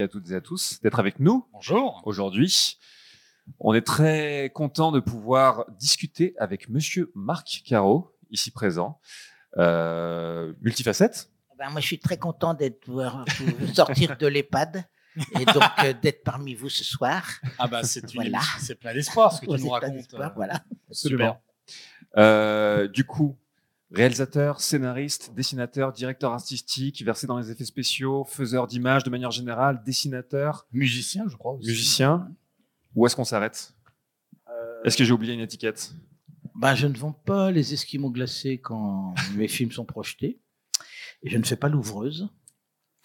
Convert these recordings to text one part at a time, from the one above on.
à toutes et à tous d'être avec nous Bonjour. aujourd'hui. On est très content de pouvoir discuter avec Monsieur Marc Caro, ici présent, euh, multifacette. Ben, moi, je suis très content d'être sortir de l'EHPAD et donc euh, d'être parmi vous ce soir. Ah bah c'est une Voilà. plein d'espoir ce que tu nous racontes. d'espoir, euh, voilà. Super. Euh, du coup, réalisateur, scénariste, dessinateur, directeur artistique, versé dans les effets spéciaux, faiseur d'images de manière générale, dessinateur, Musicien, je crois. Aussi. musicien. Où est-ce qu'on s'arrête? Est-ce que j'ai oublié une étiquette? Ben, je ne vends pas les esquimaux glacés quand mes films sont projetés. Et je ne fais pas l'ouvreuse.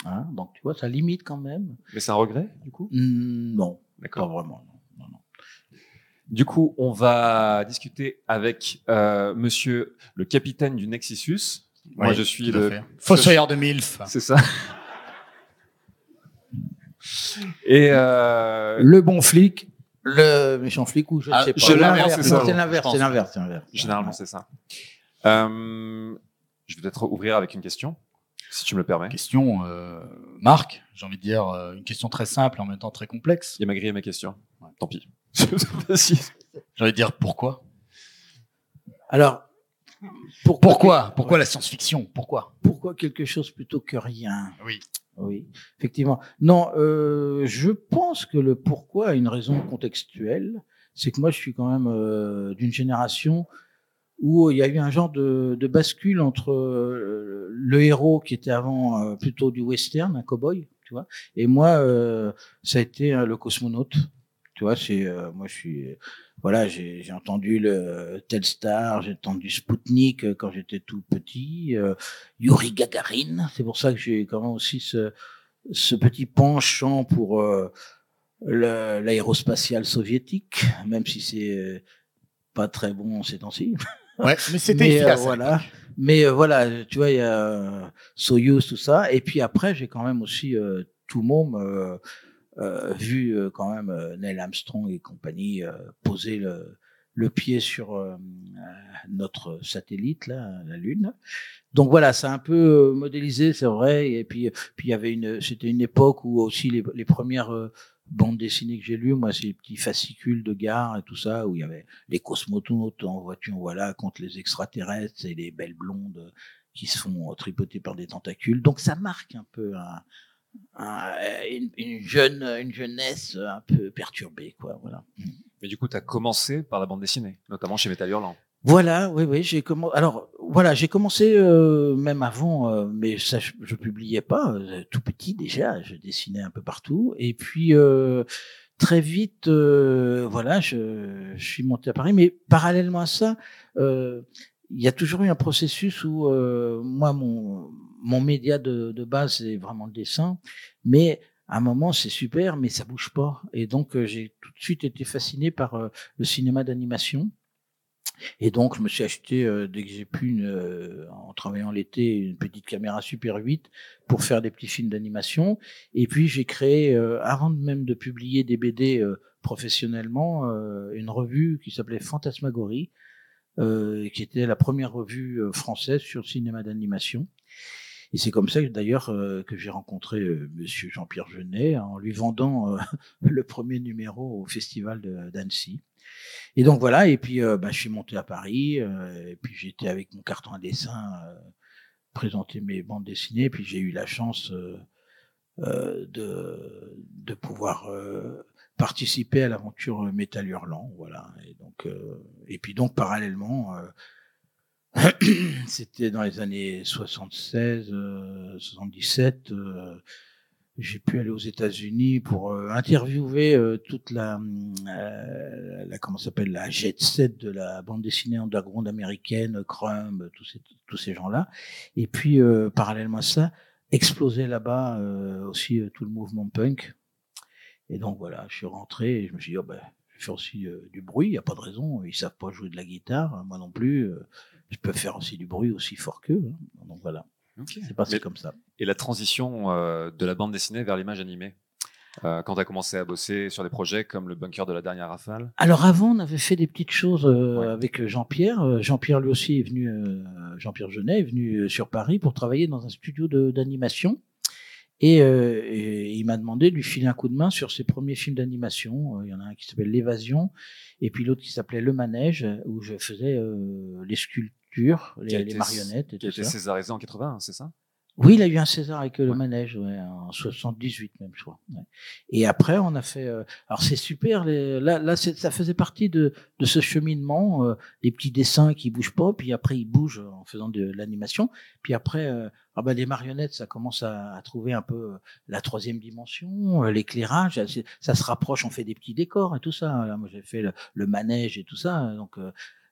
Hein, donc, tu vois, ça limite quand même. Mais c'est un regret, du coup? Non, pas D'accord. vraiment. Du coup, on va discuter avec euh, monsieur le capitaine du Nexus. Moi, Oui, je suis le. Fossoyeur de MILF. C'est ça. Et euh, Le bon flic, le méchant flic, ou je ne Ah, sais pas. je l'inverse, c'est ça. C'est l'inverse, Je c'est l'inverse, généralement, c'est ça. Euh, je vais peut-être ouvrir avec une question, si tu me le permets. Question, euh, Marc, j'ai envie de dire une question très simple et en même temps très complexe. Il m'a grillé ma question. Ouais. Tant pis. J'ai envie de dire pourquoi Alors, pourquoi, Pourquoi la science-fiction? Pourquoi? Pourquoi quelque chose plutôt que rien? Oui. Oui, effectivement. Non, euh, je pense que le pourquoi a une raison contextuelle. C'est que moi, je suis quand même euh, d'une génération où il y a eu un genre de, de bascule entre euh, le héros qui était avant plutôt du western, un cowboy, tu vois, et moi, ça a été le cosmonaute. Tu vois, c'est euh, moi, je suis voilà, j'ai j'ai entendu le Telstar, j'ai entendu Spoutnik euh, quand j'étais tout petit. euh, Yuri Gagarin. C'est pour ça que j'ai quand même aussi ce, ce petit penchant pour euh, l'aérospatiale soviétique, même si c'est pas très bon ces temps-ci. Ouais, mais c'était euh, voilà. Mais euh, voilà, tu vois, il y a Soyuz, tout ça. Et puis après, j'ai quand même aussi euh, tout môme vu euh, quand même euh, Neil Armstrong et compagnie euh, poser le, pied sur euh, euh, notre satellite, là, la Lune. Donc voilà, ça a un peu euh, modélisé, c'est vrai. Et puis, puis il y avait une, c'était une époque où aussi les, premières euh, bandes dessinées que j'ai lues, moi, c'est les petits fascicules de gare et tout ça, où il y avait les cosmonautes en voiture, voilà, contre les extraterrestres et les belles blondes qui se font tripoter par des tentacules. Donc ça marque un peu un- une, une jeune, une jeunesse un peu perturbée, quoi. Voilà. Mais du coup, tu as commencé par la bande dessinée, notamment chez Metal Hurlant. Voilà, oui, oui, j'ai commencé. Alors, voilà, j'ai commencé euh, même avant, euh, mais ça, je, je publiais pas. euh, tout petit déjà, je dessinais un peu partout. Et puis très vite, voilà, je, je suis monté à Paris. Mais parallèlement à ça, il y a toujours eu un processus où moi, mon mon média de, de base, c'est vraiment le dessin, mais à un moment, c'est super, mais ça bouge pas. Et donc, euh, j'ai tout de suite été fasciné par euh, le cinéma d'animation. Et donc, je me suis acheté, euh, dès que j'ai pu, euh, en travaillant l'été, une petite caméra Super 8 pour faire des petits films d'animation. Et puis, j'ai créé, avant même de publier des BD professionnellement, une revue qui s'appelait Fantasmagorie, qui était la première revue française sur le cinéma d'animation. Et c'est comme ça, d'ailleurs, euh, que j'ai rencontré euh, Monsieur Jean-Pierre Genet en lui vendant euh, le premier numéro au festival d'Annecy. Et donc voilà, et puis bah, je suis monté à Paris, et puis j'étais avec mon carton à dessin présenter mes bandes dessinées, et puis j'ai eu la chance de, de pouvoir participer à l'aventure Métal Hurlant, voilà. Et donc, et puis donc parallèlement, c'était dans les années 76, euh, 77. euh, j'ai pu aller aux États-Unis pour euh, interviewer euh, toute la, euh, comment s'appelle la jet set de la bande dessinée underground américaine, Crumb, tous ces gens-là. Et puis parallèlement à ça, exploser là-bas aussi tout le mouvement punk. Et donc voilà, je suis rentré et je me suis dit oh, ben, je faire aussi du bruit. Il y a pas de raison, ils savent pas jouer de la guitare, moi non plus. Je peux faire aussi du bruit aussi fort qu'eux. hein. Donc voilà, c'est passé Mais- comme ça. Et la transition euh, de la bande dessinée vers l'image animée euh, quand tu as commencé à bosser sur des projets comme le bunker de la dernière rafale? Alors avant, on avait fait des petites choses euh, Ouais. avec Jean-Pierre. Jean-Pierre lui aussi est venu, Jean-Pierre Genet est venu sur Paris pour travailler dans un studio d'animation. Et, euh, et il m'a demandé de lui filer un coup de main sur ses premiers films d'animation. Euh, Il y en a un qui s'appelle L'évasion, et puis l'autre qui s'appelait Le manège, où je faisais euh, les sculptures, a les, les été- marionnettes et Qui a tout été ça. césarisé en 81, c'est ça? Oui, il a eu un César avec euh, le Ouais. manège, ouais, en 78 même, je crois. ouais. Et après, on a fait. euh, alors c'est super. les- là, ça faisait partie de, de ce cheminement, euh, des petits dessins qui bougent pas, puis après ils bougent en faisant de l'animation. Puis après, euh, ah ben, les marionnettes, ça commence à, à trouver un peu euh, la troisième dimension, euh, l'éclairage. ça- se rapproche, on fait des petits décors et tout ça. Là, moi, j'ai fait le, le manège et tout ça. Donc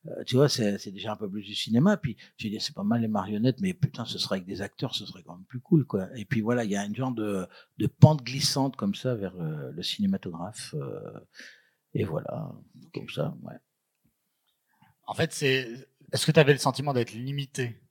euh, tu vois, c'est déjà un peu plus du cinéma. Puis j'ai dit, c'est pas mal les marionnettes, mais putain, ce serait avec des acteurs, ce serait quand même plus cool, quoi. Et puis voilà, il y a une genre de, de pente glissante comme ça vers euh, le cinématographe. euh, et voilà, comme ça, ouais. En fait, c'est. Est-ce que tu avais le sentiment d'être limité?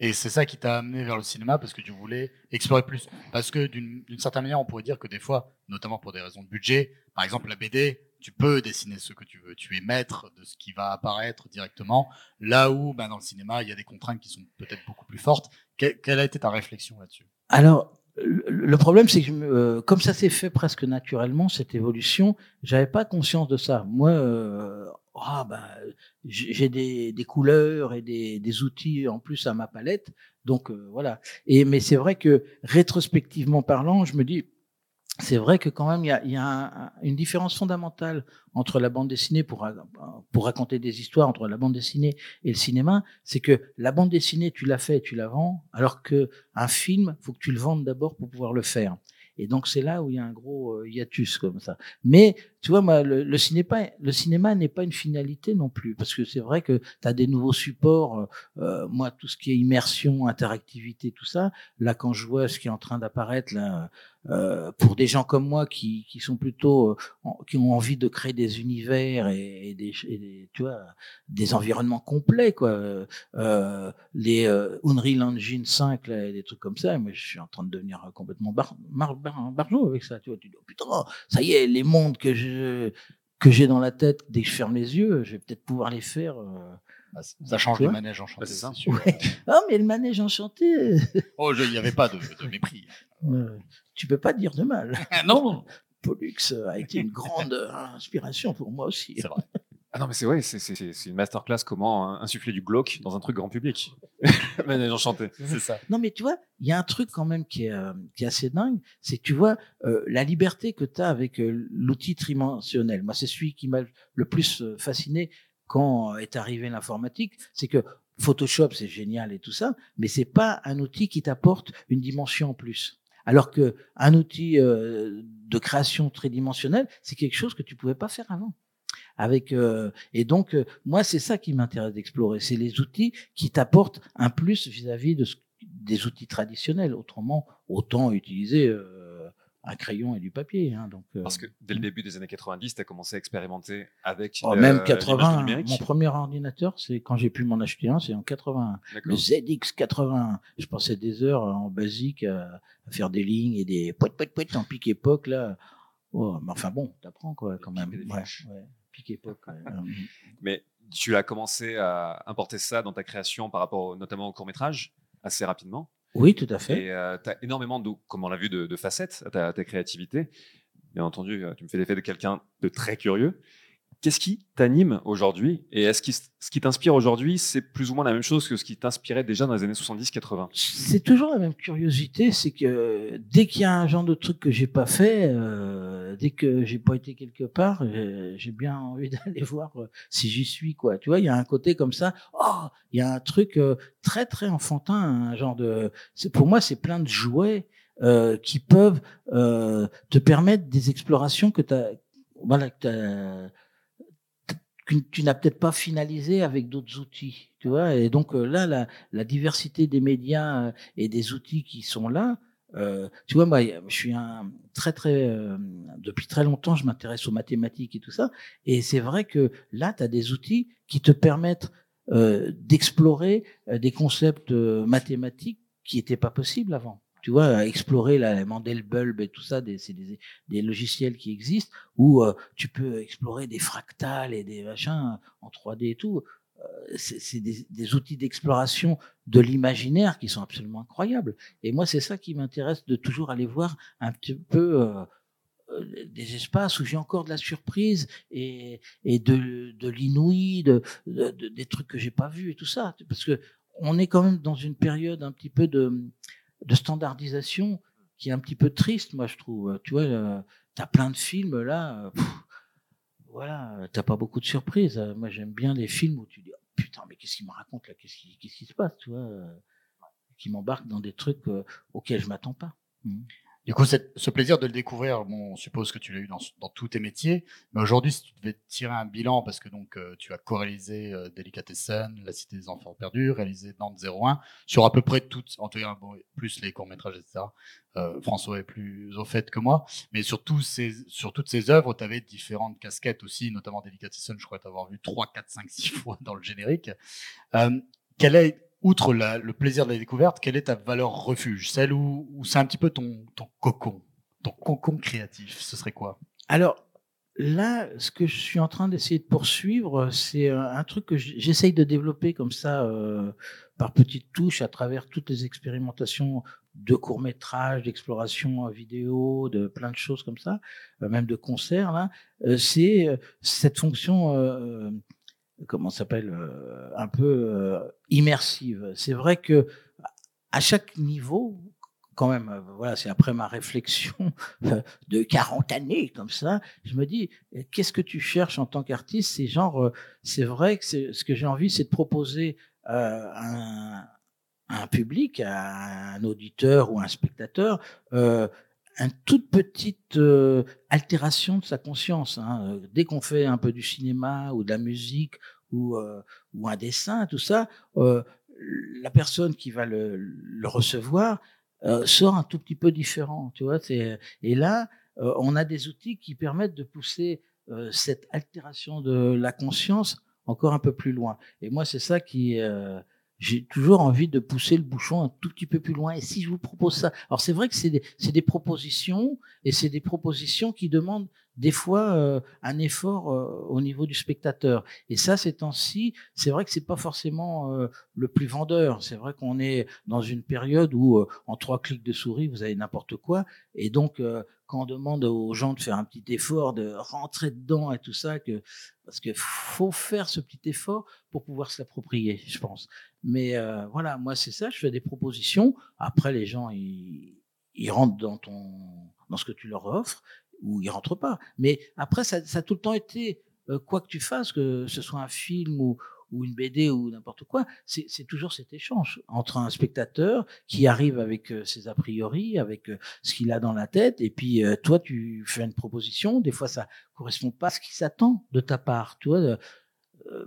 Et c'est ça qui t'a amené vers le cinéma parce que tu voulais explorer plus. Parce que d'une certaine manière, on pourrait dire que des fois, notamment pour des raisons de budget, par exemple la BD, tu peux dessiner ce que tu veux. Tu es maître de ce qui va apparaître directement. Là où, ben, dans le cinéma, il y a des contraintes qui sont peut-être beaucoup plus fortes. Que- quelle a été ta réflexion là-dessus? Alors, le problème, c'est que euh, comme ça s'est fait presque naturellement, cette évolution, j'avais pas conscience de ça. Moi, euh, ah, ben, j'ai des, couleurs et des, des outils en plus à ma palette, donc euh, voilà. Et mais c'est vrai que rétrospectivement parlant, je me dis, c'est vrai que quand même il y a, y a un- un- une différence fondamentale entre la bande dessinée pour ra- pour raconter des histoires entre la bande dessinée et le cinéma, c'est que la bande dessinée tu la fais, et tu la vends, alors que un film, faut que tu le vendes d'abord pour pouvoir le faire. Et donc c'est là où il y a un gros euh, hiatus comme ça. Mais tu vois, moi, le, cinéma, n'est pas une finalité non plus, parce que c'est vrai que tu as des nouveaux supports. euh, euh, moi, tout ce qui est immersion, interactivité, tout ça. Là, quand je vois ce qui est en train d'apparaître là, euh, pour des gens comme moi qui, qui sont plutôt, qui ont envie de créer des univers et, des, tu vois, des environnements complets, quoi. Les Unreal Engine 5, là, et des trucs comme ça. Mais je suis en train de devenir complètement bar, bar, bar- avec ça. Tu vois, tu dis, oh, putain, ça y est, les mondes que je que j'ai dans la tête, dès que je ferme les yeux, je vais peut-être pouvoir les faire. euh. Bah, Ça change le manège enchanté. Bah, c'est ça. c'est sûr. Ouais. Ah, mais le manège enchanté, Oh, je- il n'y avait pas de, de mépris. euh, tu peux pas dire de mal. non, Pollux a été une grande euh, inspiration pour moi aussi. c'est vrai. Ah non, mais c'est ouais, c'est- c'est c'est- c'est une masterclass comment insuffler du glauque dans un truc grand public. Manège enchanté. C'est ça. Non, mais tu vois, il y a un truc quand même qui est, euh, qui est assez dingue, c'est que tu vois, euh, la liberté que tu as avec euh, l'outil trimensionnel. Moi, c'est celui qui m'a le plus fasciné quand est arrivé l'informatique, c'est que Photoshop, c'est génial et tout ça, mais c'est pas un outil qui t'apporte une dimension en plus. Alors que un outil euh, de création tridimensionnelle, c'est quelque chose que tu pouvais pas faire avant. Avec euh, et donc euh, moi c'est ça qui m'intéresse d'explorer, c'est les outils qui t'apportent un plus vis-à-vis de ce- des outils traditionnels. Autrement, autant utiliser euh, un crayon et du papier. Hein, donc euh, Parce que dès le début des années 90, tu as commencé à expérimenter avec. oh, euh, même l'image 80. numérique. Mon premier ordinateur, c'est quand j'ai pu m'en acheter un, c'est en 81. Le D'accord. ZX81. Je passais des heures en basique à, faire des lignes et des poètes poètes poètes en pique époque là. Oh, mais enfin bon, t'apprends quoi quand même. Ouais, ouais. Pique époque. ouais. Euh, Mais tu as commencé à importer ça dans ta création par rapport au- notamment au court métrage assez rapidement. oui, tout à fait. Et tu as énormément, de, comme on l'a vu, de, de facettes à ta, ta créativité. Bien entendu, euh, tu me fais l'effet de quelqu'un de très curieux. Qu'est-ce qui t'anime aujourd'hui Et est-ce que ce qui t'inspire aujourd'hui, c'est plus ou moins la même chose que ce qui t'inspirait déjà dans les années 70-80 C'est toujours la même curiosité, c'est que dès qu'il y a un genre de truc que j'ai pas fait, euh, dès que j'ai pas été quelque part, j'ai j'ai bien envie d'aller voir euh, si j'y suis quoi. Tu vois, il y a un côté comme ça. Oh, il y a un truc euh, très très enfantin, un genre de. Pour moi, c'est plein de jouets euh, qui peuvent euh, te permettre des explorations que t'as, voilà, que t'as que tu n'as peut-être pas finalisé avec d'autres outils, tu vois? Et donc euh, là, la, la diversité des médias euh, et des outils qui sont là, euh, tu vois, moi, je suis un très très euh, depuis très longtemps, je m'intéresse aux mathématiques et tout ça. Et c'est vrai que là, tu as des outils qui te permettent euh, d'explorer euh, des concepts mathématiques qui n'étaient pas possibles avant. Tu vois, explorer la, la Mandel Bulb et tout ça, c'est des, logiciels qui existent où euh, tu peux explorer des fractales et des machins en 3D et tout. Euh, c'est des, outils d'exploration de l'imaginaire qui sont absolument incroyables. Et moi, c'est ça qui m'intéresse de toujours aller voir un petit peu euh, des espaces où j'ai encore de la surprise et, de l'inouï, de, de, des trucs que j'ai pas vus et tout ça. Parce que on est quand même dans une période un petit peu de, de standardisation qui est un petit peu triste, moi je trouve. Tu vois, euh, tu as plein de films là. Pff, voilà, t'as pas beaucoup de surprises. Moi, j'aime bien les films où tu dis oh, putain, mais qu'est-ce qu'il me raconte là Qu'est-ce qui, qu'est-ce qui se passe, tu vois Qui m'embarque dans des trucs euh, auxquels je m'attends pas. Mmh. Du coup, ce plaisir de le découvrir, bon, on suppose que tu l'as eu dans, dans, tous tes métiers. Mais aujourd'hui, si tu devais tirer un bilan, parce que donc euh, tu as co-réalisé euh, La Cité des Enfants Perdus, réalisé Nantes 01, sur à peu près toutes, en tout cas, bon, plus les courts-métrages, etc. Euh, François est plus au fait que moi. Mais sur, ces, sur toutes ces œuvres, tu avais différentes casquettes aussi, notamment Delicatessen, je crois t'avoir vu 3, 4, 5, 6 fois dans le générique. Euh, quelle est outre le plaisir de la découverte, quelle est ta valeur refuge? Celle où, c'est un petit peu ton, ton cocon, ton cocon créatif, ce serait quoi? Alors, là, ce que je suis en train d'essayer de poursuivre, c'est un truc que j'essaye de développer comme ça, euh, par petites touches, à travers toutes les expérimentations de courts métrages, d'exploration vidéo, de plein de choses comme ça, euh, même de concerts. Euh, c'est cette fonction comment s'appelle euh, un peu euh, immersive. C'est vrai que à chaque niveau, quand même, euh, voilà, c'est après ma réflexion de 40 années comme ça, je me dis, qu'est-ce que tu cherches en tant qu'artiste? C'est genre, c'est vrai que ce que j'ai envie, c'est de proposer un, un public, à un auditeur ou un spectateur, euh, une toute petite euh, altération de sa conscience. Hein. Dès qu'on fait un peu du cinéma ou de la musique ou, euh, un dessin, tout ça, euh, la personne qui va le, le recevoir euh, sort un tout petit peu différent. Tu vois, et là, euh, on a des outils qui permettent de pousser cette altération de la conscience encore un peu plus loin. Et moi, c'est ça qui j'ai toujours envie de pousser le bouchon un tout petit peu plus loin. Et si je vous propose ça, alors c'est vrai que c'est des, propositions et c'est des propositions qui demandent des fois euh, un effort euh, au niveau du spectateur. Et ça, ces temps-ci, c'est vrai que c'est pas forcément euh, le plus vendeur. C'est vrai qu'on est dans une période où en trois clics de souris, vous avez n'importe quoi. Et donc, quand on demande aux gens de faire un petit effort, de rentrer dedans et tout ça, que parce que faut faire ce petit effort pour pouvoir s'approprier, je pense. Mais voilà, moi c'est ça. Je fais des propositions. Après, les gens ils, ils rentrent dans ton dans ce que tu leur offres ou ils rentrent pas. Mais après, ça, a tout le temps été, euh, quoi que tu fasses, que ce soit un film ou, ou une BD ou n'importe quoi, c'est toujours cet échange entre un spectateur qui arrive avec euh, ses a priori, avec euh, ce qu'il a dans la tête, et puis toi, tu fais une proposition. Des fois, ça correspond pas à ce qui s'attend de ta part. Tu vois,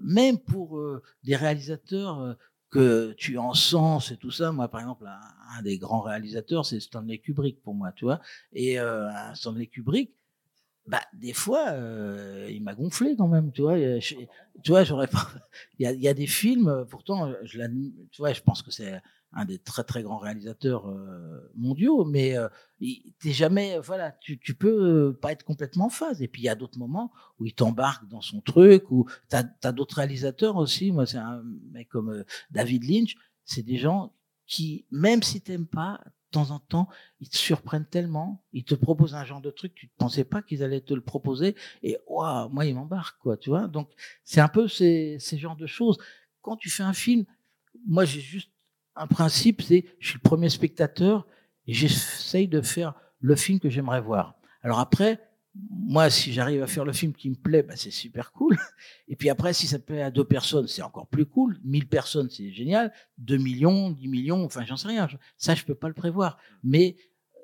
même pour des réalisateurs que tu en sens et tout ça. Moi, par exemple, un, des grands réalisateurs, c'est Stanley Kubrick pour moi, tu vois. Et euh, Stanley Kubrick, bah, des fois, euh, il m'a gonflé quand même, tu vois. tu vois, j'aurais pas. Il y a, des films, pourtant, je tu vois, je pense que c'est un des très très grands réalisateurs euh, mondiaux, mais euh, t'es jamais, voilà, tu, tu peux pas être complètement en phase. Et puis il y a d'autres moments où il t'embarque dans son truc, ou t'as as, d'autres réalisateurs aussi. Moi, c'est un mec comme euh, David Lynch, c'est des gens qui, même si t'aimes pas, de temps en temps, ils te surprennent tellement, ils te proposent un genre de truc, tu ne pensais pas qu'ils allaient te le proposer, et waouh, moi, ils m'embarquent, quoi, tu vois. Donc, c'est un peu ces, ces genres de choses. Quand tu fais un film, moi, j'ai juste un principe, c'est je suis le premier spectateur et j'essaye de faire le film que j'aimerais voir. Alors après, moi, si j'arrive à faire le film qui me plaît, bah, c'est super cool. Et puis après, si ça plaît à deux personnes, c'est encore plus cool. 1000 personnes, c'est génial. 2 millions, 10 millions, enfin, j'en sais rien. Ça, je peux pas le prévoir. Mais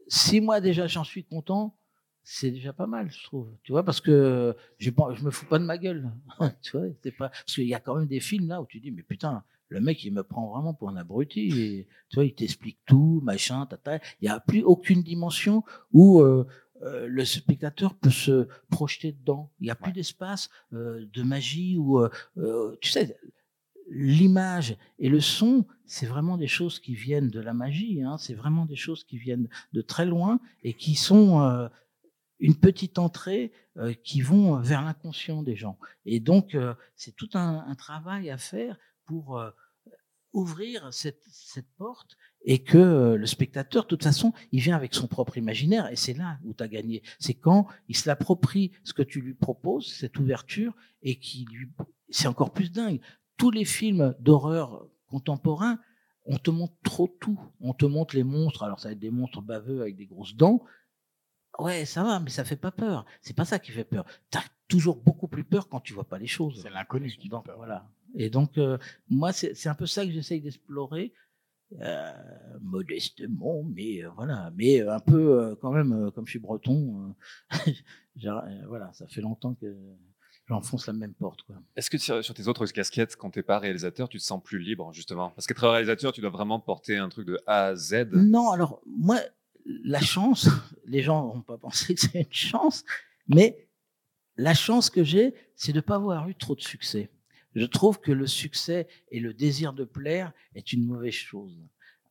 si moi, déjà, j'en suis content, c'est déjà pas mal, je trouve. Tu vois, parce que je me fous pas de ma gueule. tu vois, pas, parce qu'il y a quand même des films là où tu dis, mais putain, le mec, il me prend vraiment pour un abruti. Et, tu vois, il t'explique tout, machin, tata. Il n'y a plus aucune dimension où euh, euh, le spectateur peut se projeter dedans. Il n'y a plus d'espace euh, de magie ou, tu sais, l'image et le son, c'est vraiment des choses qui viennent de la magie. Hein. C'est vraiment des choses qui viennent de très loin et qui sont une petite entrée euh, qui vont vers l'inconscient des gens. Et donc, euh, c'est tout un, un, travail à faire pour euh, ouvrir cette, cette, porte et que le spectateur, de toute façon, il vient avec son propre imaginaire et c'est là où tu as gagné. C'est quand il se l'approprie ce que tu lui proposes, cette ouverture, et qui lui, c'est encore plus dingue. Tous les films d'horreur contemporains, on te montre trop tout. On te montre les monstres. Alors ça va être des monstres baveux avec des grosses dents, Ouais, ça va, mais ça fait pas peur. C'est pas ça qui fait peur. Tu as toujours beaucoup plus peur quand tu vois pas les choses. C'est l'inconnu qui donc, Voilà. Et donc, euh, moi, c'est un peu ça que j'essaye d'explorer, euh, modestement, mais euh, voilà. Mais un peu, quand même, comme je suis breton, voilà, ça fait longtemps que j'enfonce la même porte. Est-ce que sur tes autres casquettes, quand tu n'es pas réalisateur, tu te sens plus libre, justement? Parce qu'être réalisateur, tu dois vraiment porter un truc de A à Z. Non, alors, moi, la chance, les gens vont pas penser que c'est une chance, mais la chance que j'ai, c'est de ne pas avoir eu trop de succès. Je trouve que le succès et le désir de plaire est une mauvaise chose.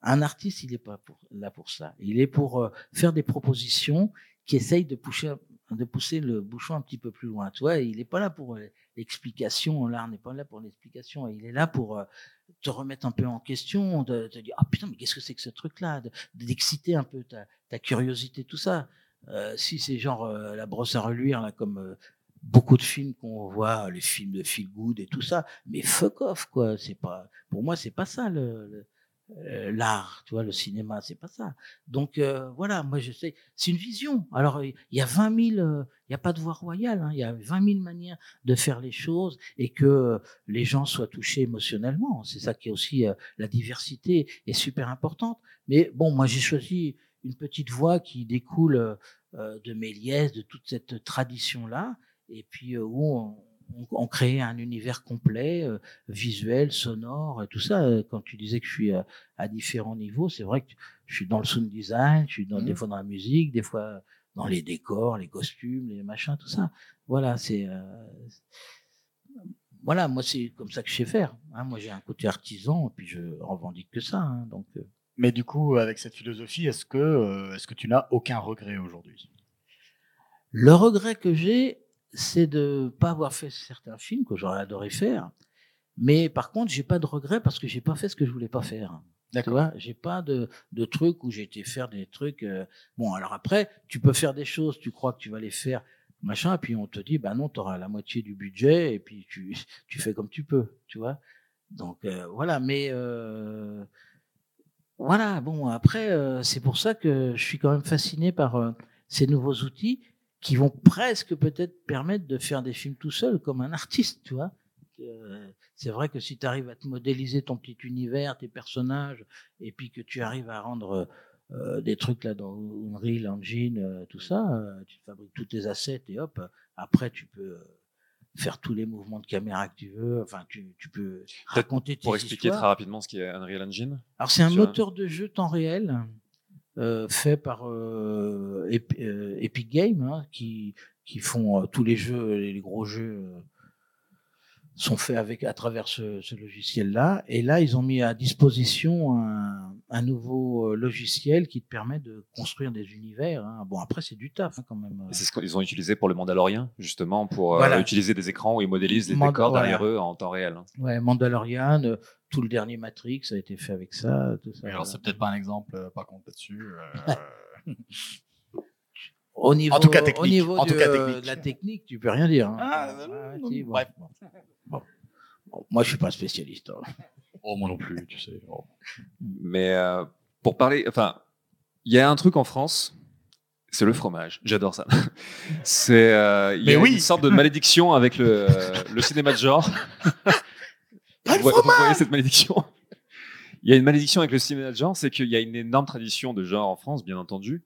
Un artiste, il n'est pas là pour ça. Il est pour euh, faire des propositions qui essayent de pousser, le bouchon un petit peu plus loin. Tu vois, il n'est pas là pour euh, l'explication. L'art n'est pas là pour l'explication. Il est là pour euh, te remettre un peu en question, de te dire ah putain mais qu'est-ce que c'est que ce truc-là, d'exciter un peu ta, ta, curiosité, tout ça. Si c'est genre la brosse à reluire là comme beaucoup de films qu'on voit, les films de feel good et tout ça, mais fuck off quoi. C'est pas pour moi c'est pas ça le, euh, l'art, tu vois, le cinéma, c'est pas ça. Donc euh, voilà, moi je sais, c'est une vision. Alors il y a 20 000, euh, il n'y a pas de voie royale, hein, il y a 20 000 manières de faire les choses et que les gens soient touchés émotionnellement. C'est ça qui est aussi la diversité est super importante. Mais bon, moi j'ai choisi une petite voie qui découle de Méliès, de toute cette tradition là, et puis où on, on, crée un univers complet, euh, visuel, sonore, tout ça. Euh, quand tu disais que je suis à, différents niveaux, c'est vrai que je suis dans le sound design, je suis dans, des mmh. fois dans la musique, des fois dans les décors, les costumes, les machins, tout ça. Voilà, c'est euh, voilà, moi c'est comme ça que je sais faire. Hein. Moi j'ai un côté artisan et puis je revendique que ça. Hein, donc. Mais du coup, avec cette philosophie, est-ce que est-ce que tu n'as aucun regret aujourd'hui? Le regret que j'ai, c'est de pas avoir fait certains films que j'aurais adoré faire. Mais par contre, j'ai pas de regret parce que j'ai pas fait ce que je voulais pas faire. D'accord. J'ai pas de, de trucs où j'ai été faire des trucs. Euh, bon, alors après, tu peux faire des choses, tu crois que tu vas les faire, machin, et puis on te dit, ben non, tu auras la moitié du budget, et puis tu, tu fais comme tu peux, tu vois. Donc euh, voilà, mais euh, voilà, bon, après, c'est pour ça que je suis quand même fasciné par ces nouveaux outils qui vont presque peut-être permettre de faire des films tout seul comme un artiste, tu vois. Euh, c'est vrai que si tu arrives à te modéliser ton petit univers, tes personnages, et puis que tu arrives à rendre euh, des trucs là dans Unreal Engine, euh, tout ça, tu fabriques tous tes assets et hop, après tu peux faire tous les mouvements de caméra que tu veux. Enfin, tu, tu peux raconter tes Pour expliquer très rapidement ce qu'est Unreal Engine. Alors c'est un moteur de jeu temps réel euh, fait par euh, euh, Epic Games, hein, qui, qui font tous les jeux, les gros jeux sont faits avec à travers ce, ce logiciel-là. Et là, ils ont mis à disposition un, un, nouveau logiciel qui te permet de construire des univers. Hein. Bon, après, c'est du taf hein, quand même. C'est ce qu'ils ont utilisé pour le Mandalorian, justement, pour utiliser des écrans où ils modélisent les décors derrière eux en temps réel. Ouais, Mandalorian, tout le dernier Matrix a été fait avec ça. Tout ça. alors, c'est peut-être pas un exemple, euh, par contre, là-dessus. Euh... au niveau, en tout cas, technique. Au niveau en de, tout cas, technique. la technique, tu peux rien dire. Hein. Ah, ah, si, bon. Bref. Bon. Bon, moi, je suis pas spécialiste. Hein. Oh, moi non plus, tu sais. Oh. Mais euh, pour parler, enfin, il y a un truc en France, c'est le fromage. J'adore ça. C'est, euh, il y a oui. une sorte de malédiction avec le, le cinéma de genre. vous, voyez cette malédiction Il y a une malédiction avec le cinéma de genre, c'est qu'il y a une énorme tradition de genre en France, bien entendu.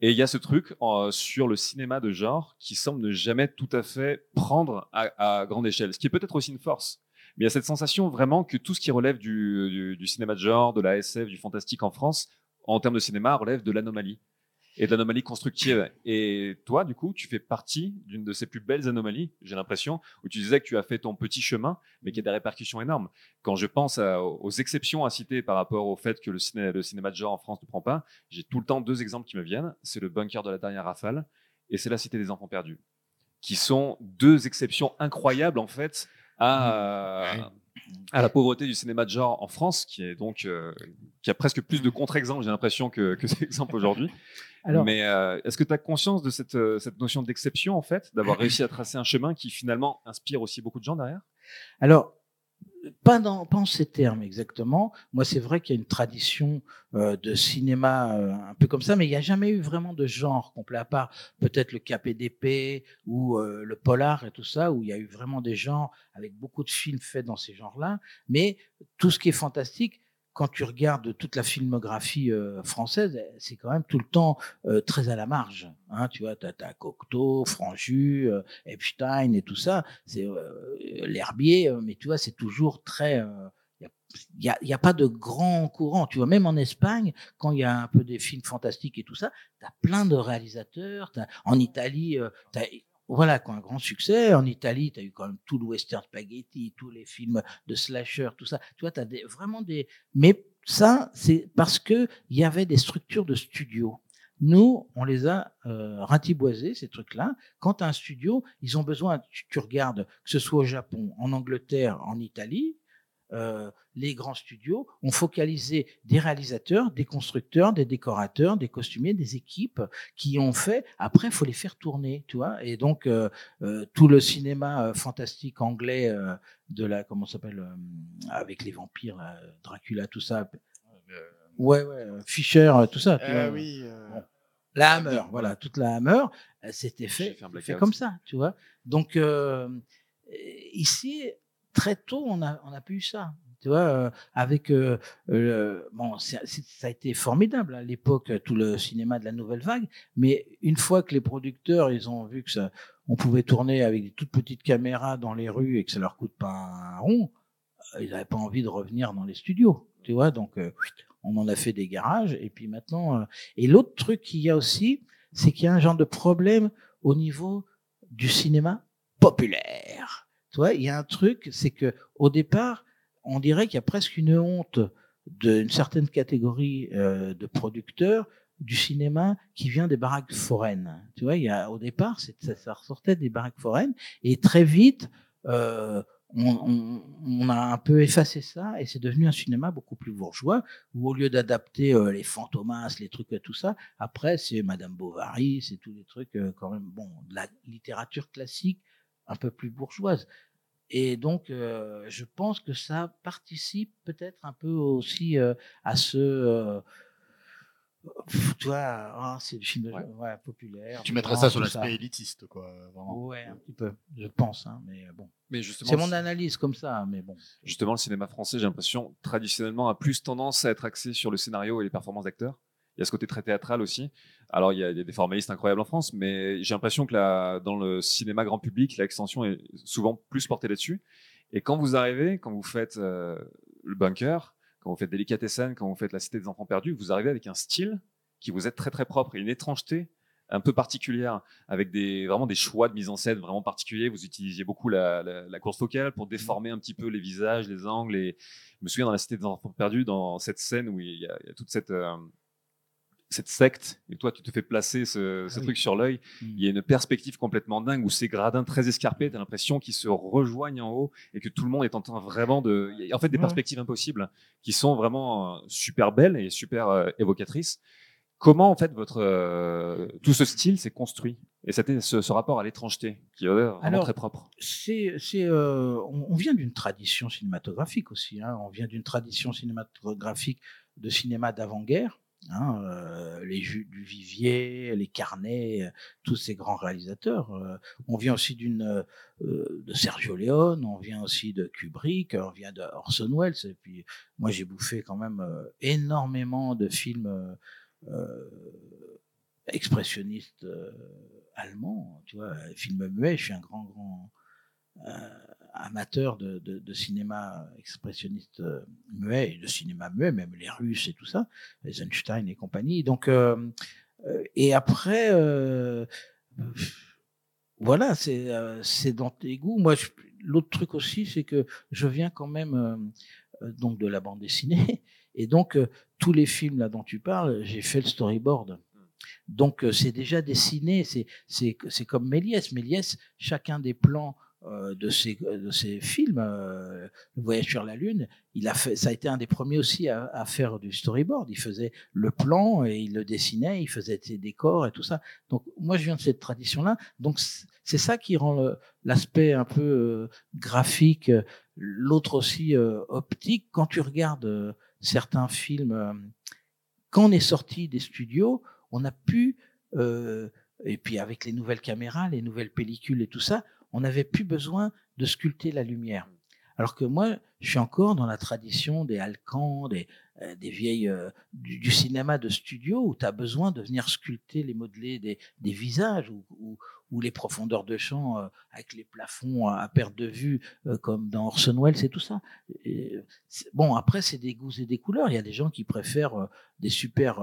Et il y a ce truc sur le cinéma de genre qui semble ne jamais tout à fait prendre à, grande échelle, ce qui est peut-être aussi une force. Mais il y a cette sensation vraiment que tout ce qui relève du, du cinéma de genre, de la SF, du fantastique en France, en termes de cinéma, relève de l'anomalie et d'anomalies constructives. Et toi, du coup, tu fais partie d'une de ces plus belles anomalies, j'ai l'impression, où tu disais que tu as fait ton petit chemin, mais qui a des répercussions énormes. Quand je pense aux exceptions à citer par rapport au fait que le, ciné, le cinéma de genre en France ne prend pas, j'ai tout le temps deux exemples qui me viennent. C'est le bunker de la dernière rafale et c'est La Cité des Enfants Perdus, qui sont deux exceptions incroyables en fait à, à la pauvreté du cinéma de genre en France, qui est donc euh, qui a presque plus de contre-exemples, j'ai l'impression que, que ces exemples aujourd'hui. Mais euh, est-ce que tu as conscience de cette, euh, cette notion d'exception en fait, d'avoir réussi à tracer un chemin qui finalement inspire aussi beaucoup de gens derrière? Alors pas dans en ces termes exactement. Moi, c'est vrai qu'il y a une tradition euh, de cinéma euh, un peu comme ça, mais il n'y a jamais eu vraiment de genre complet à part peut-être le KPDP ou euh, le polar et tout ça, où il y a eu vraiment des genres avec beaucoup de films faits dans ces genres-là. Mais tout ce qui est fantastique, quand tu regardes toute la filmographie euh, française, c'est quand même tout le temps euh, très à la marge. Hein, tu vois, tu as, Cocteau, Franju, euh, Epstein et tout ça. C'est l'herbier, mais tu vois, c'est toujours très. Il n'y a, y a, pas de grand courant. Tu vois, même en Espagne, quand il y a un peu des films fantastiques et tout ça, tu as plein de réalisateurs. en Italie, tu as voilà, un grand succès. En Italie, tu as eu quand même tout le western spaghetti, tous les films de slasher, tout ça. Tu vois, tu as vraiment des. Mais ça, c'est parce qu'il y avait des structures de studio. Nous, on les a euh, ratiboisés, ces trucs-là. Quand tu as un studio, ils ont besoin, tu, regardes, que ce soit au Japon, en Angleterre, en Italie, euh, les grands studios ont focalisé des réalisateurs, des constructeurs, des décorateurs, des costumiers, des équipes qui ont fait. Après, il faut les faire tourner, tu vois. Et donc, euh, euh, tout le cinéma fantastique anglais de la, comment s'appelle, avec les vampires, Dracula, tout ça. Ouais, ouais, Fischer, tout ça. Ah oui. La Hammer, voilà, toute la Hammer, c'était fait, fait comme ça, tu vois. Donc, ici, très tôt, on a, on a pu ça. Tu vois, euh, avec euh, bon, ça a été formidable à l'époque tout le cinéma de la nouvelle vague, mais une fois que les producteurs ils ont vu que ça, on pouvait tourner avec des toutes petites caméras dans les rues et que ça leur coûte pas un rond, euh, ils n'avaient pas envie de revenir dans les studios. Tu vois, donc on en a fait des garages et puis maintenant. et l'autre truc qu'il y a aussi, c'est qu'il y a un genre de problème au niveau du cinéma populaire il y a un truc, c'est que au départ, on dirait qu'il y a presque une honte d'une certaine catégorie euh, de producteurs du cinéma qui vient des baraques foraines. Tu vois, il y a, au départ, ça, ça, ressortait des baraques foraines, et très vite, euh, on, a un peu effacé ça, et c'est devenu un cinéma beaucoup plus bourgeois, où au lieu d'adapter euh, les fantomas, les trucs tout ça, après, c'est Madame Bovary, c'est tous les trucs, quand même, bon, de la littérature classique, un peu plus bourgeoise. Et donc, euh, je pense que ça participe peut-être un peu aussi euh, à ce. Euh, tu vois, ah, c'est le film ouais. populaire. Tu mettrais ça sur l'aspect élitiste, quoi. Vraiment. Ouais, un petit peu, je pense. Hein, mais bon. Mais c'est mon analyse comme ça, mais bon. Justement, le cinéma français, j'ai l'impression, traditionnellement, a plus tendance à être axé sur le scénario et les performances d'acteurs. Il y a ce côté très théâtral aussi. Alors, il y a, des formalistes incroyables en France, mais j'ai l'impression que dans le cinéma grand public, l'extension est souvent plus portée là-dessus. Et quand vous arrivez, quand vous faites euh, le bunker, quand vous faites Delicatessen, quand vous faites la Cité des Enfants Perdus, vous arrivez avec un style qui vous est très très propre et une étrangeté un peu particulière, avec vraiment des choix de mise en scène vraiment particuliers. Vous utilisiez beaucoup la, course focale pour déformer un petit peu les visages, les angles. Et je me souviens dans la Cité des Enfants Perdus, dans cette scène où il y a, toute cette, euh, cette secte, et toi tu te fais placer ce, ah truc sur l'œil, hmm. il y a une perspective complètement dingue où ces gradins très escarpés, tu as l'impression qu'ils se rejoignent en haut et que tout le monde est en train vraiment de... Il y a en fait des perspectives impossibles qui sont vraiment euh, super belles et super euh, évocatrices. Comment en fait votre euh, tout ce style s'est construit et c'était ce, rapport à l'étrangeté qui est vraiment très propre? C'est, c'est, on, vient d'une tradition cinématographique aussi. Hein. On vient d'une tradition cinématographique de cinéma d'avant-guerre Hein, euh, les du Vivier, les Carnets, euh, tous ces grands réalisateurs. Euh, on vient aussi d'une de Sergio Leone, on vient aussi de Kubrick, on vient de Orson Welles. Et puis moi j'ai bouffé quand même énormément de films expressionnistes allemands. Tu vois, films muets. Je suis un grand grand amateurs de, de, cinéma expressionniste euh, muet, et de cinéma muet, même les Russes et tout ça, Eisenstein et compagnie. Donc, euh, euh, et après, voilà, c'est dans tes goûts. Moi, l'autre truc aussi, c'est que je viens quand même donc de la bande dessinée, et donc tous les films là dont tu parles, j'ai fait le storyboard. donc c'est déjà dessiné. C'est comme Méliès. Méliès, chacun des plans de ces de ces films, euh, Le Voyage sur la Lune, il a fait, ça a été un des premiers aussi à, faire du storyboard. Il faisait le plan et il le dessinait, il faisait ses décors et tout ça. Donc moi je viens de cette tradition-là. Donc c'est ça qui rend l'aspect un peu euh, graphique, l'autre aussi optique. Quand tu regardes certains films, quand on est sorti des studios, on a pu et puis avec les nouvelles caméras, les nouvelles pellicules et tout ça, on n'avait plus besoin de sculpter la lumière. Alors que moi, je suis encore dans la tradition des Alcans, des, euh, des vieilles euh, du, cinéma de studio où tu as besoin de venir sculpter les modelés des, visages ou, les profondeurs de champ euh, avec les plafonds à, perte de vue comme dans Orson Welles et tout ça. bon, après c'est des goûts et des couleurs. Il y a des gens qui préfèrent des super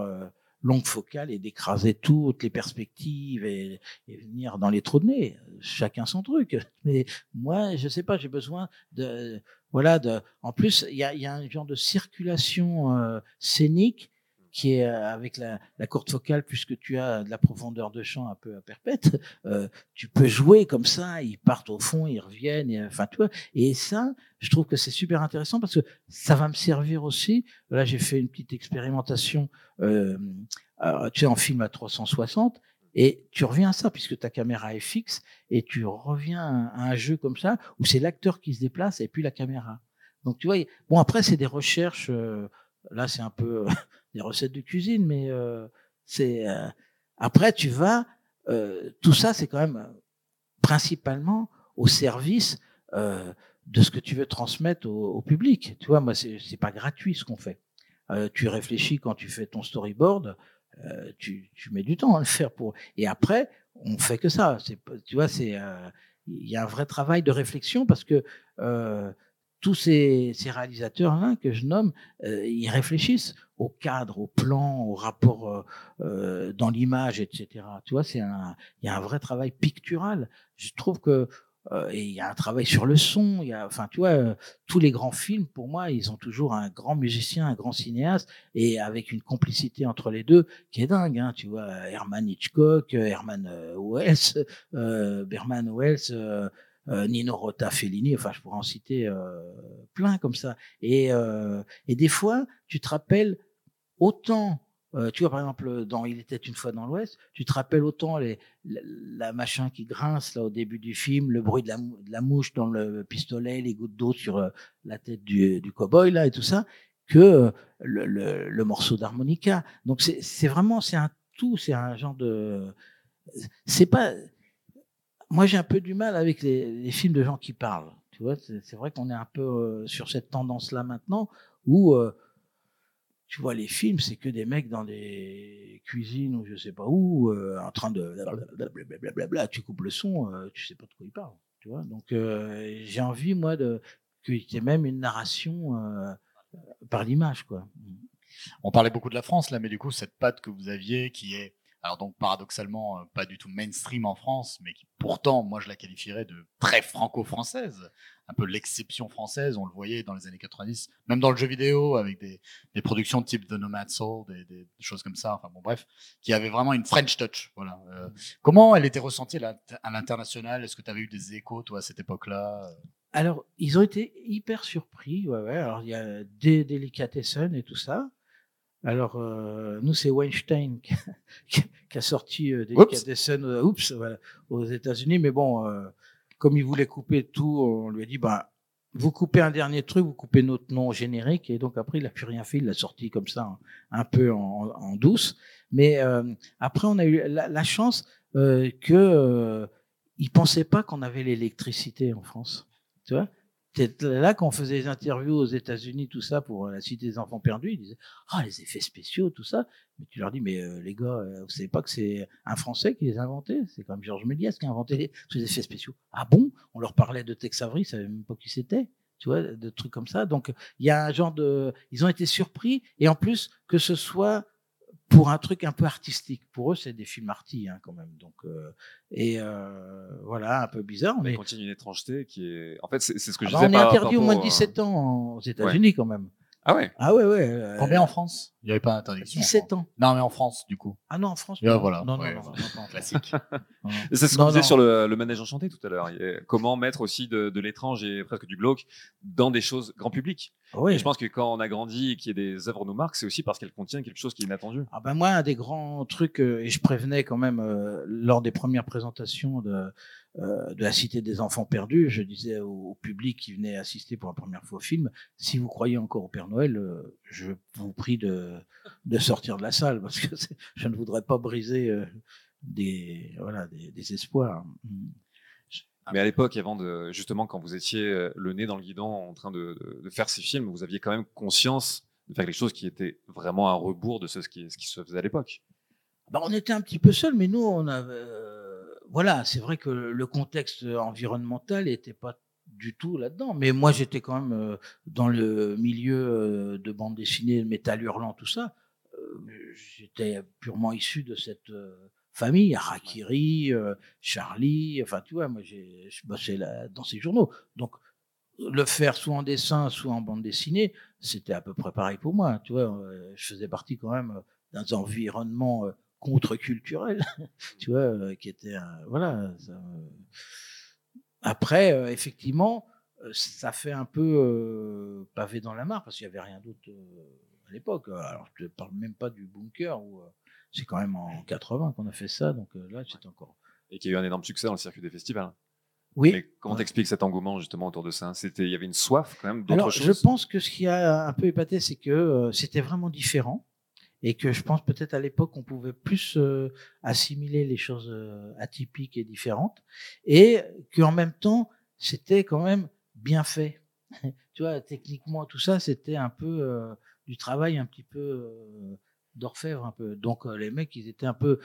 longue focale et d'écraser toutes les perspectives et, venir dans les trous de nez. Chacun son truc. Mais moi, je sais pas, j'ai besoin de, voilà, de, en plus, il y a, un genre de circulation euh, scénique qui est euh, avec la, la, courte focale, puisque tu as de la profondeur de champ un peu à perpète, euh, tu peux jouer comme ça, ils partent au fond, ils reviennent, et, enfin tu. Et ça, je trouve que c'est super intéressant parce que ça va me servir aussi. Là, j'ai fait une petite expérimentation, euh, tu sais, en film à 360. Et tu reviens à ça, puisque ta caméra est fixe, et tu reviens à un jeu comme ça, où c'est l'acteur qui se déplace et puis la caméra. Donc tu vois, bon après c'est des recherches, là c'est un peu des recettes de cuisine, mais euh, c'est euh, après tu vas euh, tout ça c'est quand même principalement au service de ce que tu veux transmettre au, public. Tu vois, moi c'est pas gratuit ce qu'on fait. tu réfléchis quand tu fais ton storyboard, tu, mets du temps à le faire pour et après on fait que ça. Tu vois c'est il y a un vrai travail de réflexion parce que tous ces, réalisateurs-là que je nomme, euh, ils réfléchissent au cadre, au plan, au rapport euh, euh dans l'image, etc. Tu vois, c'est il y a un vrai travail pictural. Je trouve que euh, il y a un travail sur le son. Enfin, tu vois, euh, tous les grands films, pour moi, ils ont toujours un grand musicien, un grand cinéaste, et avec une complicité entre les deux qui est dingue. Hein, tu vois, Herman Hitchcock, Herman Wells, Berman Wells. Euh, Nino Rota, Fellini, enfin je pourrais en citer euh, plein comme ça. Et, euh, et des fois, tu te rappelles autant, tu vois par exemple dans Il était une fois dans l'Ouest, tu te rappelles autant les, la, machin qui grince là au début du film, le bruit de la, de la mouche dans le pistolet, les gouttes d'eau sur la tête du, du cowboy là et tout ça, que le, le, le morceau d'harmonica. Donc c'est vraiment c'est un tout, c'est un genre de c'est pas moi, j'ai un peu du mal avec les, films de gens qui parlent. Tu vois, c'est vrai qu'on est un peu euh, sur cette tendance-là maintenant où, euh, tu vois, les films, c'est que des mecs dans des cuisines ou je sais pas où, euh, en train de blablabla, tu coupes le son, tu sais pas de quoi ils parlent. Tu vois, donc j'ai envie, moi, de qu'il y ait même une narration par l'image, quoi. On parlait beaucoup de la France là, mais du coup, cette patte que vous aviez, qui est alors donc paradoxalement euh, pas du tout mainstream en France, mais qui pourtant, moi je la qualifierais de très franco-française, un peu l'exception française, on le voyait dans les années 90, même dans le jeu vidéo, avec des, productions type The Nomad Soul, des, choses comme ça, enfin bon bref, qui avait vraiment une French touch. Voilà. Euh, comment elle était ressentie à l'international? Est-ce que tu avais eu des échos, toi, à cette époque-là? Alors, ils ont été hyper surpris. Ouais, ouais. Alors, il y a des Delicatessen et tout ça. Alors, euh, nous, c'est Weinstein qui, qui, a sorti euh, des, des scènes euh, oups, voilà, aux États-Unis. Mais bon, comme il voulait couper tout, on lui a dit, bah, vous coupez un dernier truc, vous coupez notre nom générique. Et donc, après, il n'a plus rien fait. Il l'a sorti comme ça, un, peu en, en, douce. Mais après, on a eu la, la chance euh, que il pensait pas qu'on avait l'électricité en France. Tu vois? C'est là qu'on faisait des interviews aux États-Unis, tout ça, pour la Cité des Enfants Perdus. Ils disaient Ah, les effets spéciaux, tout ça. Mais tu leur dis Mais euh, les gars, euh, vous savez pas que c'est un Français qui les a inventés? C'est comme Georges Méliès qui a inventé ces effets spéciaux. Ah bon? On leur parlait de Tex Avery, ils savaient même pas qui c'était. Tu vois, de trucs comme ça. Donc, il y a un genre de. Ils ont été surpris. Et en plus, que ce soit pour un truc un peu artistique. Pour eux, c'est des films arty hein, quand même. Donc, euh, et euh, voilà, un peu bizarre. Mais continue une étrangeté qui est. En fait, c'est ce que je ah disais. On est interdit au moins de 17 ans aux États-Unis quand même. Ah ouais Ah ouais, ouais. euh, Combien en France Il n'y avait pas d'interdiction. 17 ans. Non, mais en France, du coup. Ah non, en France. Et non. voilà. Non, non, Ouais, non, voilà. non, non, non. Classique. Non, non. C'est ce Non, qu'on disait non. sur le, le manège enchanté tout à l'heure. Il y a Comment mettre aussi de, de l'étrange et presque du glauque dans des choses grand public. Ouais. Et je pense que quand on a grandi et qu'il y a des œuvres nous marquent, c'est aussi parce qu'elles contiennent quelque chose qui est inattendu. Ah ben moi, un des grands trucs, euh, et je prévenais quand même euh, lors des premières présentations de, euh, de la Cité des Enfants Perdus, je disais au, au public qui venait assister pour la première fois au film, si vous croyez encore au Père Noël, euh, je vous prie de, de sortir de la salle, parce que je ne voudrais pas briser euh, des, voilà, des, des espoirs. Mais à l'époque, avant de, justement, quand vous étiez le nez dans le guidon en train de, de- faire ces films, vous aviez quand même conscience de faire quelque chose qui était vraiment un rebours de ce qui, ce qui se faisait à l'époque. Bah, on était un petit peu seuls, mais nous, on avait. Voilà, c'est vrai que le contexte environnemental n'était pas du tout là-dedans. Mais moi, j'étais quand même euh, dans le milieu euh, de bande dessinée, métal hurlant, tout ça. Euh, J'étais purement issu de cette famille, Harakiri, Charlie. Enfin, tu vois, moi, j'ai je bossais là, dans ces journaux. Donc, le faire soit en dessin, soit en bande dessinée, c'était à peu près pareil pour moi. Tu vois, je faisais partie quand même d'un environnement contre-culturel, tu vois, euh, qui était un- voilà. ça, euh. Après, euh, effectivement, ça fait un peu pavé dans la mare parce qu'il y avait rien d'autre à l'époque. Alors, je te parle même pas du bunker où c'est quand même en 80 qu'on a fait ça, donc là, c'est encore. Et qui a eu un énorme succès dans le circuit des festivals. Oui. Mais comment t'expliques cet engouement justement autour de ça? C'était, il y avait une soif quand même d'autre Alors, chose? je pense que ce qui a un peu épaté, c'est que euh, c'était vraiment différent et que je pense peut-être à l'époque on pouvait plus euh, assimiler les choses euh, atypiques et différentes et qu'en même temps c'était quand même bien fait. tu vois, techniquement tout ça, c'était un peu euh, du travail un petit peu euh, d'orfèvre un peu. Donc euh, les mecs, ils étaient un peu